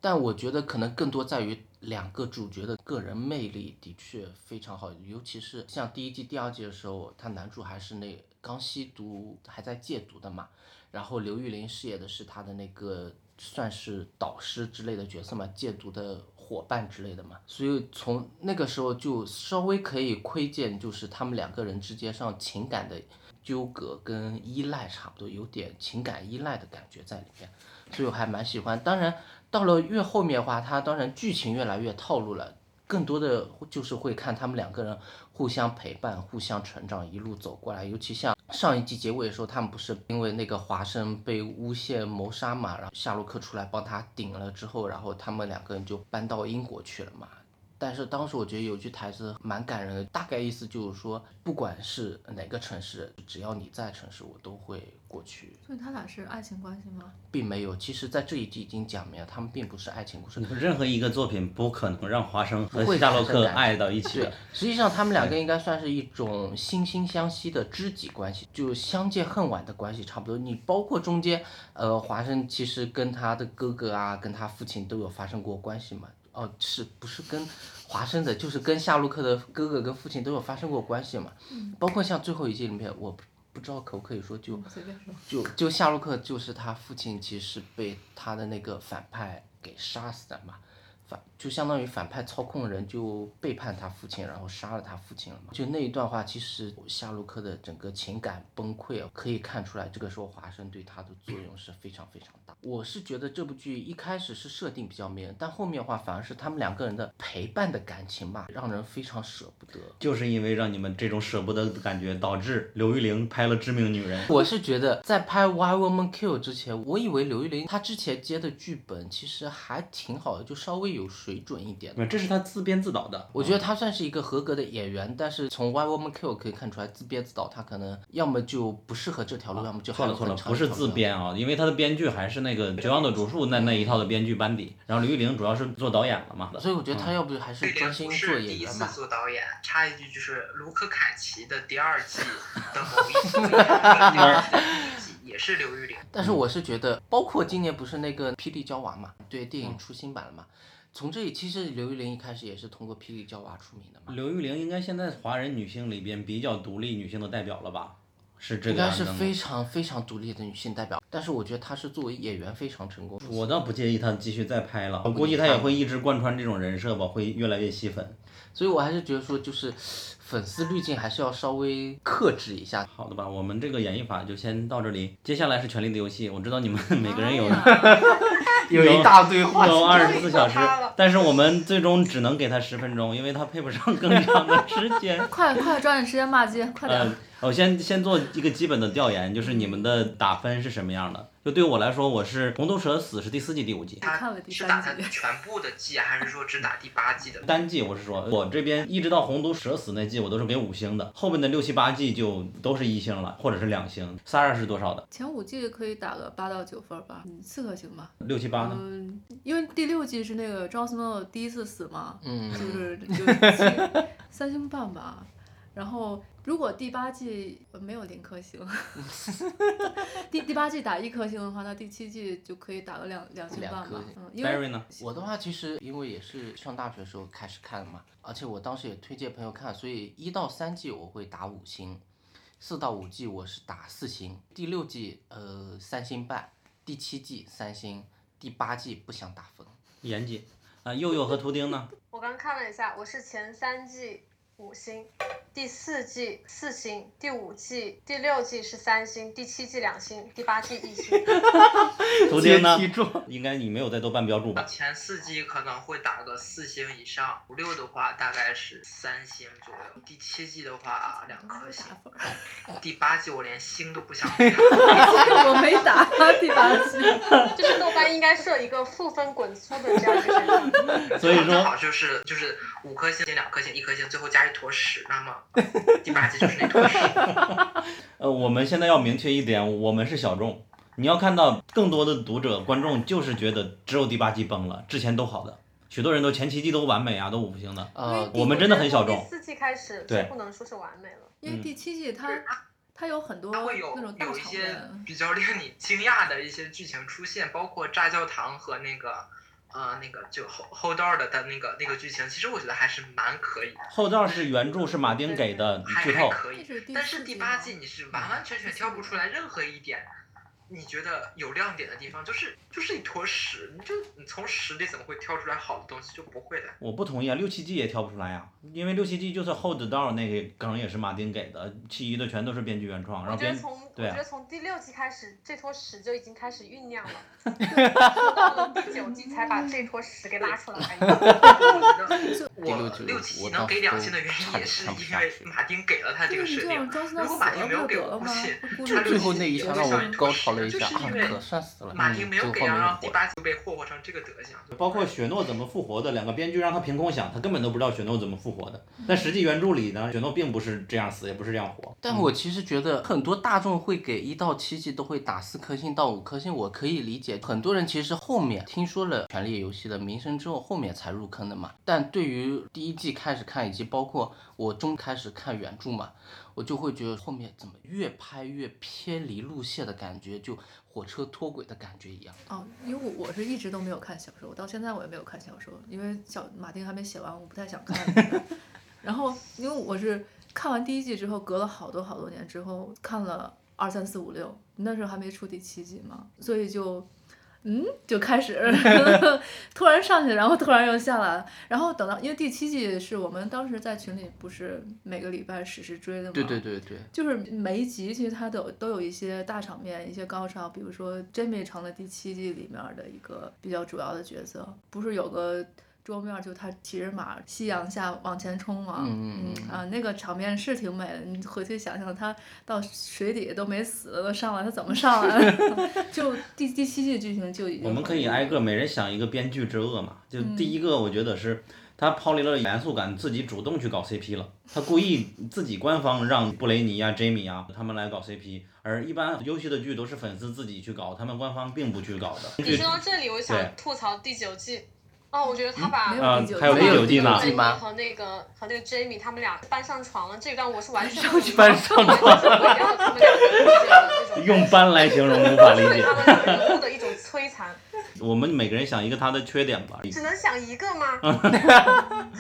但我觉得可能更多在于两个主角的个人魅力的确非常好，尤其是像第一季、第二季的时候，他男主还是那刚吸毒还在戒毒的嘛，然后刘玉玲饰演的是他的那个算是导师之类的角色嘛，戒毒的伙伴之类的嘛，所以从那个时候就稍微可以窥见，就是他们两个人之间上情感的纠葛跟依赖差不多，有点情感依赖的感觉在里面，所以我还蛮喜欢。当然，到了越后面的话，它当然剧情越来越套路了，更多的就是会看他们两个人互相陪伴、互相成长，一路走过来。尤其像上一季结尾的时候，他们不是因为那个华生被诬陷谋杀嘛，然后夏洛克出来帮他顶了之后，然后他们两个人就搬到英国去了嘛。但是当时我觉得有句台词蛮感人的，大概意思就是说，不管是哪个城市，只要你在城市，我都会过去。所以他俩是爱情关系吗？并没有，其实，在这一季已经讲明了，他们并不是爱情故事。任何一个作品不可能让华生和夏洛克爱到一起对。，实际上他们两个应该算是一种惺惺相惜的知己关系，就相见恨晚的关系差不多。你包括中间，呃，华生其实跟他的哥哥啊，跟他父亲都有发生过关系嘛。哦，是不是跟华生的，就是跟夏洛克的哥哥跟父亲都有发生过关系嘛？包括像最后一季里面，我不不知道可不可以说就。就就夏洛克就是他父亲，其实是被他的那个反派给杀死的嘛，反就就相当于反派操控人就背叛他父亲，然后杀了他父亲了嘛。就那一段话，其实夏洛克的整个情感崩溃啊，可以看出来，这个时候华生对他的作用是非常非常大。我是觉得这部剧一开始是设定比较迷人，但后面的话反而是他们两个人的陪伴的感情吧，让人非常舍不得。就是因为让你们这种舍不得的感觉，导致刘玉玲拍了《致命女人》。我是觉得在拍《Why Woman Kill》之前，我以为刘玉玲她之前接的剧本其实还挺好的，就稍微有水准一点。这是他自编自导的。我觉得他算是一个合格的演员，但是从《Why Woman Kill》可以看出来，自编自导他可能要么就不适合这条路，要么就错了错了，不是自编啊，因为他的编剧还是那个《绝望的主树》那那一套的编剧班底，然后刘玉玲主要是做导演了嘛。所以我觉得他要不还是专心做演员吧。做导演，插一句就是卢克凯奇的第二季的某一集，第二季也是刘玉玲。但是我是觉得，包括今年不是那个《霹雳娇娃》嘛，对，电影出新版了嘛。从这里，其实刘玉玲一开始也是通过《霹雳娇娃》出名的嘛。刘玉玲应该现在华人女性里边比较独立女性的代表了吧？是这个应该是非常非常独立的女性代表，但是我觉得她是作为演员非常成功。我倒不介意她继续再拍了，我估计她也会一直贯穿这种人设吧，会越来越吸粉。所以我还是觉得说，就是粉丝滤镜还是要稍微克制一下。好的吧，我们这个演绎法就先到这里，接下来是《权力的游戏》，我知道你们每个人有。有一大堆话，有二十四小时，但是我们最终只能给他十分钟，因为他配不上更长的时间。快快抓紧时间骂街，快点！我先先做一个基本的调研，就是你们的打分是什么样的？就对我来说，我是《红毒蛇死》是第四季第五季。他是打它 全部的季，还是说只打第八季的？单季我是说，我这边一直到《红毒蛇死》那季，我都是给五星的，后面的六七八季就都是一星了，或者是两星。三二是多少的？前五季可以打个八到九分吧，嗯四颗星吧。六七八呢？嗯，因为第六季是那个 Jon Snow 第一次死嘛，嗯，就是 就三星半吧。然后，如果第八季没有零颗星，第 第八季打一颗星的话，那第七季就可以打个两两星半吧。嗯，因为我的话其实因为也是上大学的时候开始看的嘛，而且我当时也推荐朋友看，所以一到三季我会打五星，四到五季我是打四星，第六季呃三星半，第七季三星，第八季不想打分。严谨啊，佑佑和图钉呢？我刚看了一下，我是前三季。五星，第四季四星，第五季、第六季是三星，第七季两星，第八季一星。昨天呢？应该你没有在豆瓣标注吧？前四季可能会打个四星以上，五六的话大概是三星左右。第七季的话两颗星。第八季我连星都不想打。我没打第八季。就是豆瓣应该设一个负分滚粗的这样一个所以说正好就是就是五颗星、两颗星、一颗星，最后加。一坨屎，那么第八季就是那坨屎。呃，我们现在要明确一点，我们是小众。你要看到更多的读者、观众就是觉得只有第八季崩了，之前都好的，许多人都前七季都完美啊，都五星的。呃，我们真的很小众。第四季开始对，不能说是完美了，因为第七季它它有很多那种有一些比较令你惊讶的一些剧情出现，包括炸教堂和那个。呃，那个就后后道的的那个那个剧情，其实我觉得还是蛮可以。后道是原著是马丁给的剧透，还可以。但是第八季你是完完全全挑不出来任何一点。你觉得有亮点的地方，就是就是一坨屎，你就你从屎里怎么会挑出来好的东西？就不会的。我不同意啊，六七季也挑不出来呀，因为六七季就是后子道那个梗也是马丁给的，其余的全都是编剧原创。然后编。我觉得从第六季开始，这坨屎就已经开始酝酿了，到了第九季才把这坨屎给拉出来。我六七季能给两星的原因也是因为马丁给了他这个设定，如果马丁没有给我估就最后那一下让我高潮了。就是因为马丁没有给，让第八季被霍霍成这个德行。包括雪诺怎么复活的，两个编剧让他凭空想，他根本都不知道雪诺怎么复活的。但实际原著里呢，雪诺并不是这样死，也不是这样活。但我其实觉得很多大众会给一到七季都会打四颗星到五颗星，我可以理解。很多人其实后面听说了《权力游戏》的名声之后，后面才入坑的嘛。但对于第一季开始看，以及包括我中开始看原著嘛。我就会觉得后面怎么越拍越偏离路线的感觉，就火车脱轨的感觉一样。哦，因为我是一直都没有看小说，我到现在我也没有看小说，因为小马丁还没写完，我不太想看。然后因为我是看完第一季之后，隔了好多好多年之后看了二三四五六，那时候还没出第七季嘛，所以就嗯，就开始 突然上去，然后突然又下来了，然后等到因为第七季是我们当时在群里不是每个礼拜实时追的嘛，对对对对，就是每一集其实它都有都有一些大场面，一些高潮，比如说 Jamie 成了第七季里面的一个比较主要的角色，不是有个。桌面就他骑着马，夕阳下往前冲嘛，嗯嗯啊，那个场面是挺美的。你回去想想，他到水底都没死，都上来，他怎么上来？就第第七季剧情就已经。我们可以挨个每人想一个编剧之恶嘛。就第一个，我觉得是他抛离了严肃感，自己主动去搞 CP 了。他故意自己官方让布雷尼呀、Jamie 呀他们来搞 CP，而一般优秀的剧都是粉丝自己去搞，他们官方并不去搞的。你说到这里，我想吐槽第九季。哦，我觉得他把啊，还有第九季呢。和那个和那个 Jamie 他们俩搬上床了，这段我是完全搬上床，用搬来形容无法理解。人物的一种摧残。我们每个人想一个他的缺点吧。只能想一个吗？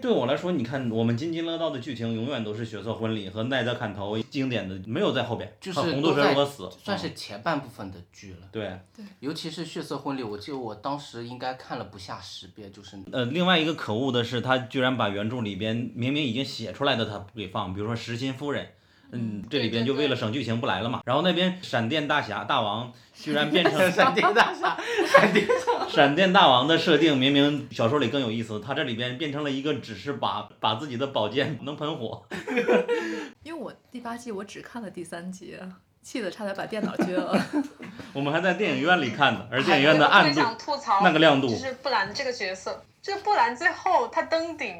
对我来说，你看我们津津乐道的剧情永远都是血色婚礼和奈德砍头经典的，没有在后边。就是红豆蛇死，算是前半部分的剧了。对。对。尤其是血色婚礼，我记得我当时应该看了不下十遍，就是。呃，另外一个可恶的是，他居然把原著里边明明已经写出来的他不给放，比如说实心夫人。嗯，这里边就为了省剧情不来了嘛。然后那边闪电大侠大王居然变成 闪电大侠，闪电闪电大王的设定明明小说里更有意思，他这里边变成了一个只是把把自己的宝剑能喷火。因为我第八季我只看了第三集，气得差点把电脑撅了。我们还在电影院里看的，而电影院的暗度那个亮度。就是布兰这个角色，就是布兰最后他登顶。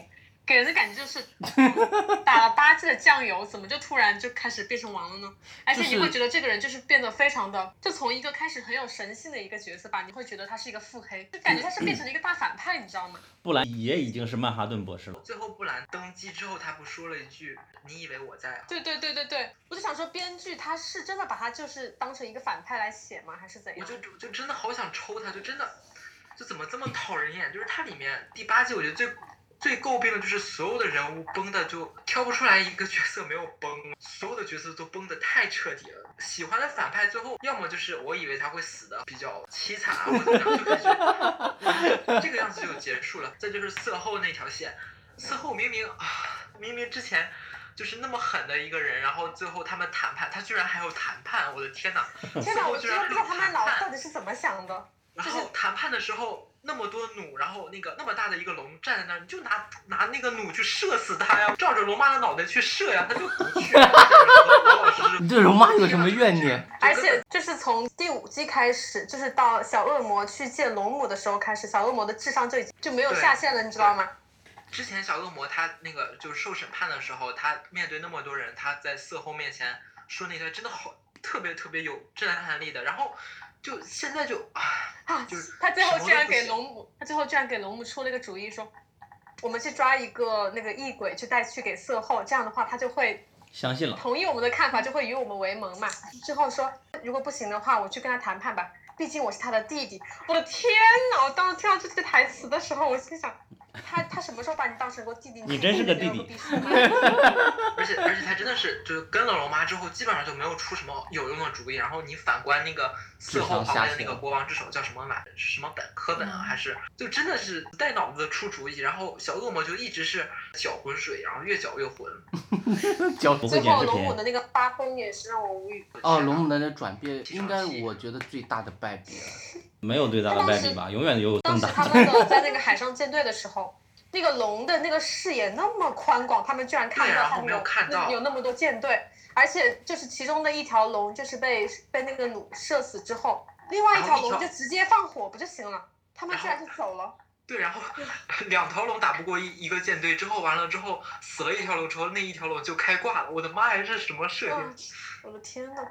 给人的感觉就是 打了八季的酱油，怎么就突然就开始变成王了呢？而且你会觉得这个人就是变得非常的，就从一个开始很有神性的一个角色吧，你会觉得他是一个腹黑，就感觉他是变成了一个大反派，你知道吗？布兰也已经是曼哈顿博士了。最后布兰登基之后，他不说了一句：“你以为我在啊？”对对对对对，我就想说，编剧他是真的把他就是当成一个反派来写吗？还是怎样？我就就就真的好想抽他，就真的就怎么这么讨人厌？就是他里面第八季，我觉得最。最诟病的就是所有的人物崩的就挑不出来一个角色没有崩，所有的角色都崩的太彻底了。喜欢的反派最后要么就是我以为他会死的比较凄惨，或者就感觉这个样子就结束了。再就是色后那条线，色后明明啊明明之前就是那么狠的一个人，然后最后他们谈判，他居然还有谈判，我的天哪！天哪，我真的不知道他们脑到底是怎么想的。然后谈判的时候。那么多弩，然后那个那么大的一个龙站在那儿，你就拿拿那个弩去射死他呀，照着龙妈的脑袋去射呀，他就不去。你对龙妈有什么怨念？而且就是从第五季开始，就是到小恶魔去见龙母的时候开始，小恶魔的智商就已经就没有下限了，你知道吗？之前小恶魔他那个就是受审判的时候，他面对那么多人，他在色后面前说那段真的好特别特别有震撼力的，然后。就现在就啊，就是他最后居然给龙母，他最后居然给龙母出了一个主意，说我们去抓一个那个异鬼，去带去给色后，这样的话他就会相信了，同意我们的看法，就会与我们为盟嘛。之后说如果不行的话，我去跟他谈判吧，毕竟我是他的弟弟。我的天呐！我当时听到这句台词的时候，我心想。他他什么时候把你当成过弟弟？你真是个 弟弟。而且而且他真的是，就是跟了龙妈之后，基本上就没有出什么有用的主意。然后你反观那个色后旁边的那个国王之手叫什么来？什么本？科本啊？还是就真的是带脑子出主意？然后小恶魔就一直是搅浑水，然后越搅越浑。最后龙母的那个发疯也是让我无语。哦，龙母的那转变，应该我觉得最大的败笔了。没有最大的败笔吧，永远有更大。当时他们的 在那个海上舰队的时候，那个龙的那个视野那么宽广，他们居然看到后面有有那么多舰队，而且就是其中的一条龙就是被被那个弩射死之后，另外一条龙就直接放火不就行了？他们居然就走了。对，然后 两条龙打不过一一个舰队之后，完了之后死了一条龙之后，那一条龙就开挂了。我的妈呀，这是什么设定？我的天呐！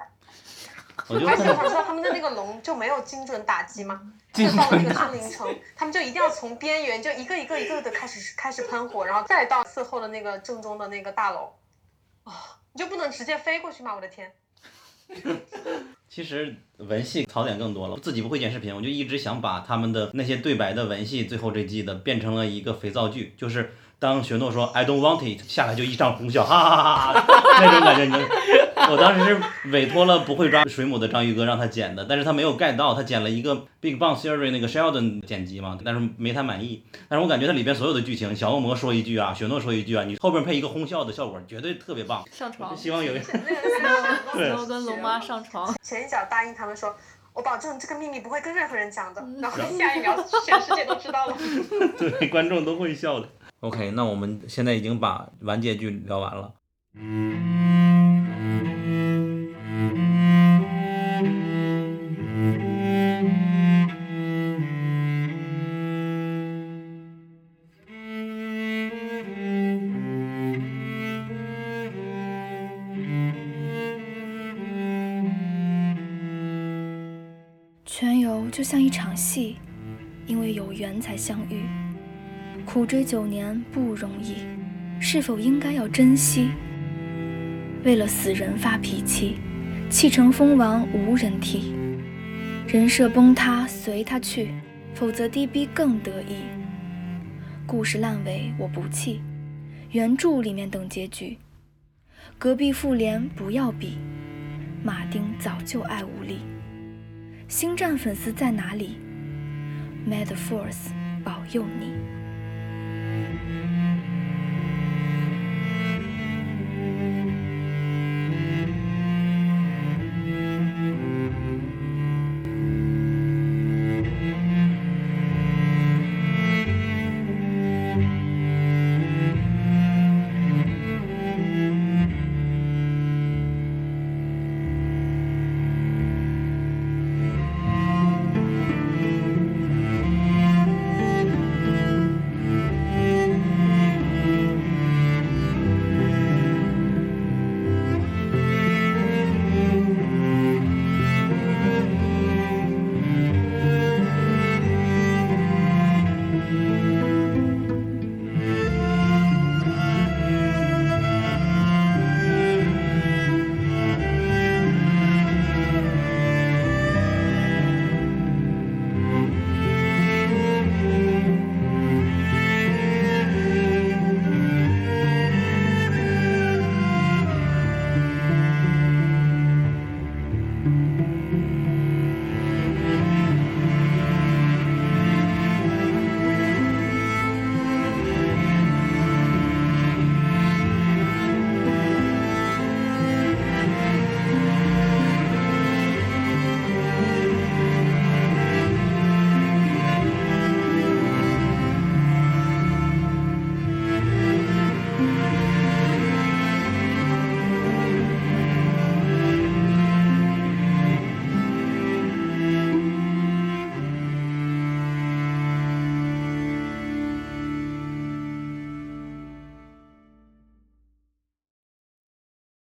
而且我想说，他们的那个龙就没有精准打击吗？就到了那个森林城，他们就一定要从边缘就一个一个一个的开始开始喷火，然后再到伺候的那个正中的那个大楼。啊，你就不能直接飞过去吗？我的天！其实文戏槽点更多了，自己不会剪视频，我就一直想把他们的那些对白的文戏，最后这季的变成了一个肥皂剧，就是当雪诺说 I don't want it 下来就一场哄笑，哈哈哈哈哈，那种感觉你。我当时是委托了不会抓水母的章鱼哥让他剪的，但是他没有 get 到，他剪了一个 Big Bang Theory 那个 Sheldon 剪辑嘛，但是没太满意。但是我感觉它里边所有的剧情，小恶魔说一句啊，雪诺说一句啊，你后边配一个哄笑的效果，绝对特别棒。上床，希望有一然后 跟龙妈上床。前一脚答应他们说，我保证这个秘密不会跟任何人讲的，然后下一秒全世界都知道了。对，观众都会笑的。OK，那我们现在已经把完结剧聊完了。全就像一场戏，因为有缘才相遇。苦追九年不容易，是否应该要珍惜？为了死人发脾气，气成蜂王无人替。人设崩塌随他去，否则低逼更得意。故事烂尾我不气，原著里面等结局。隔壁妇联不要比，马丁早就爱无力。星战粉丝在哪里？May the Force 保佑你。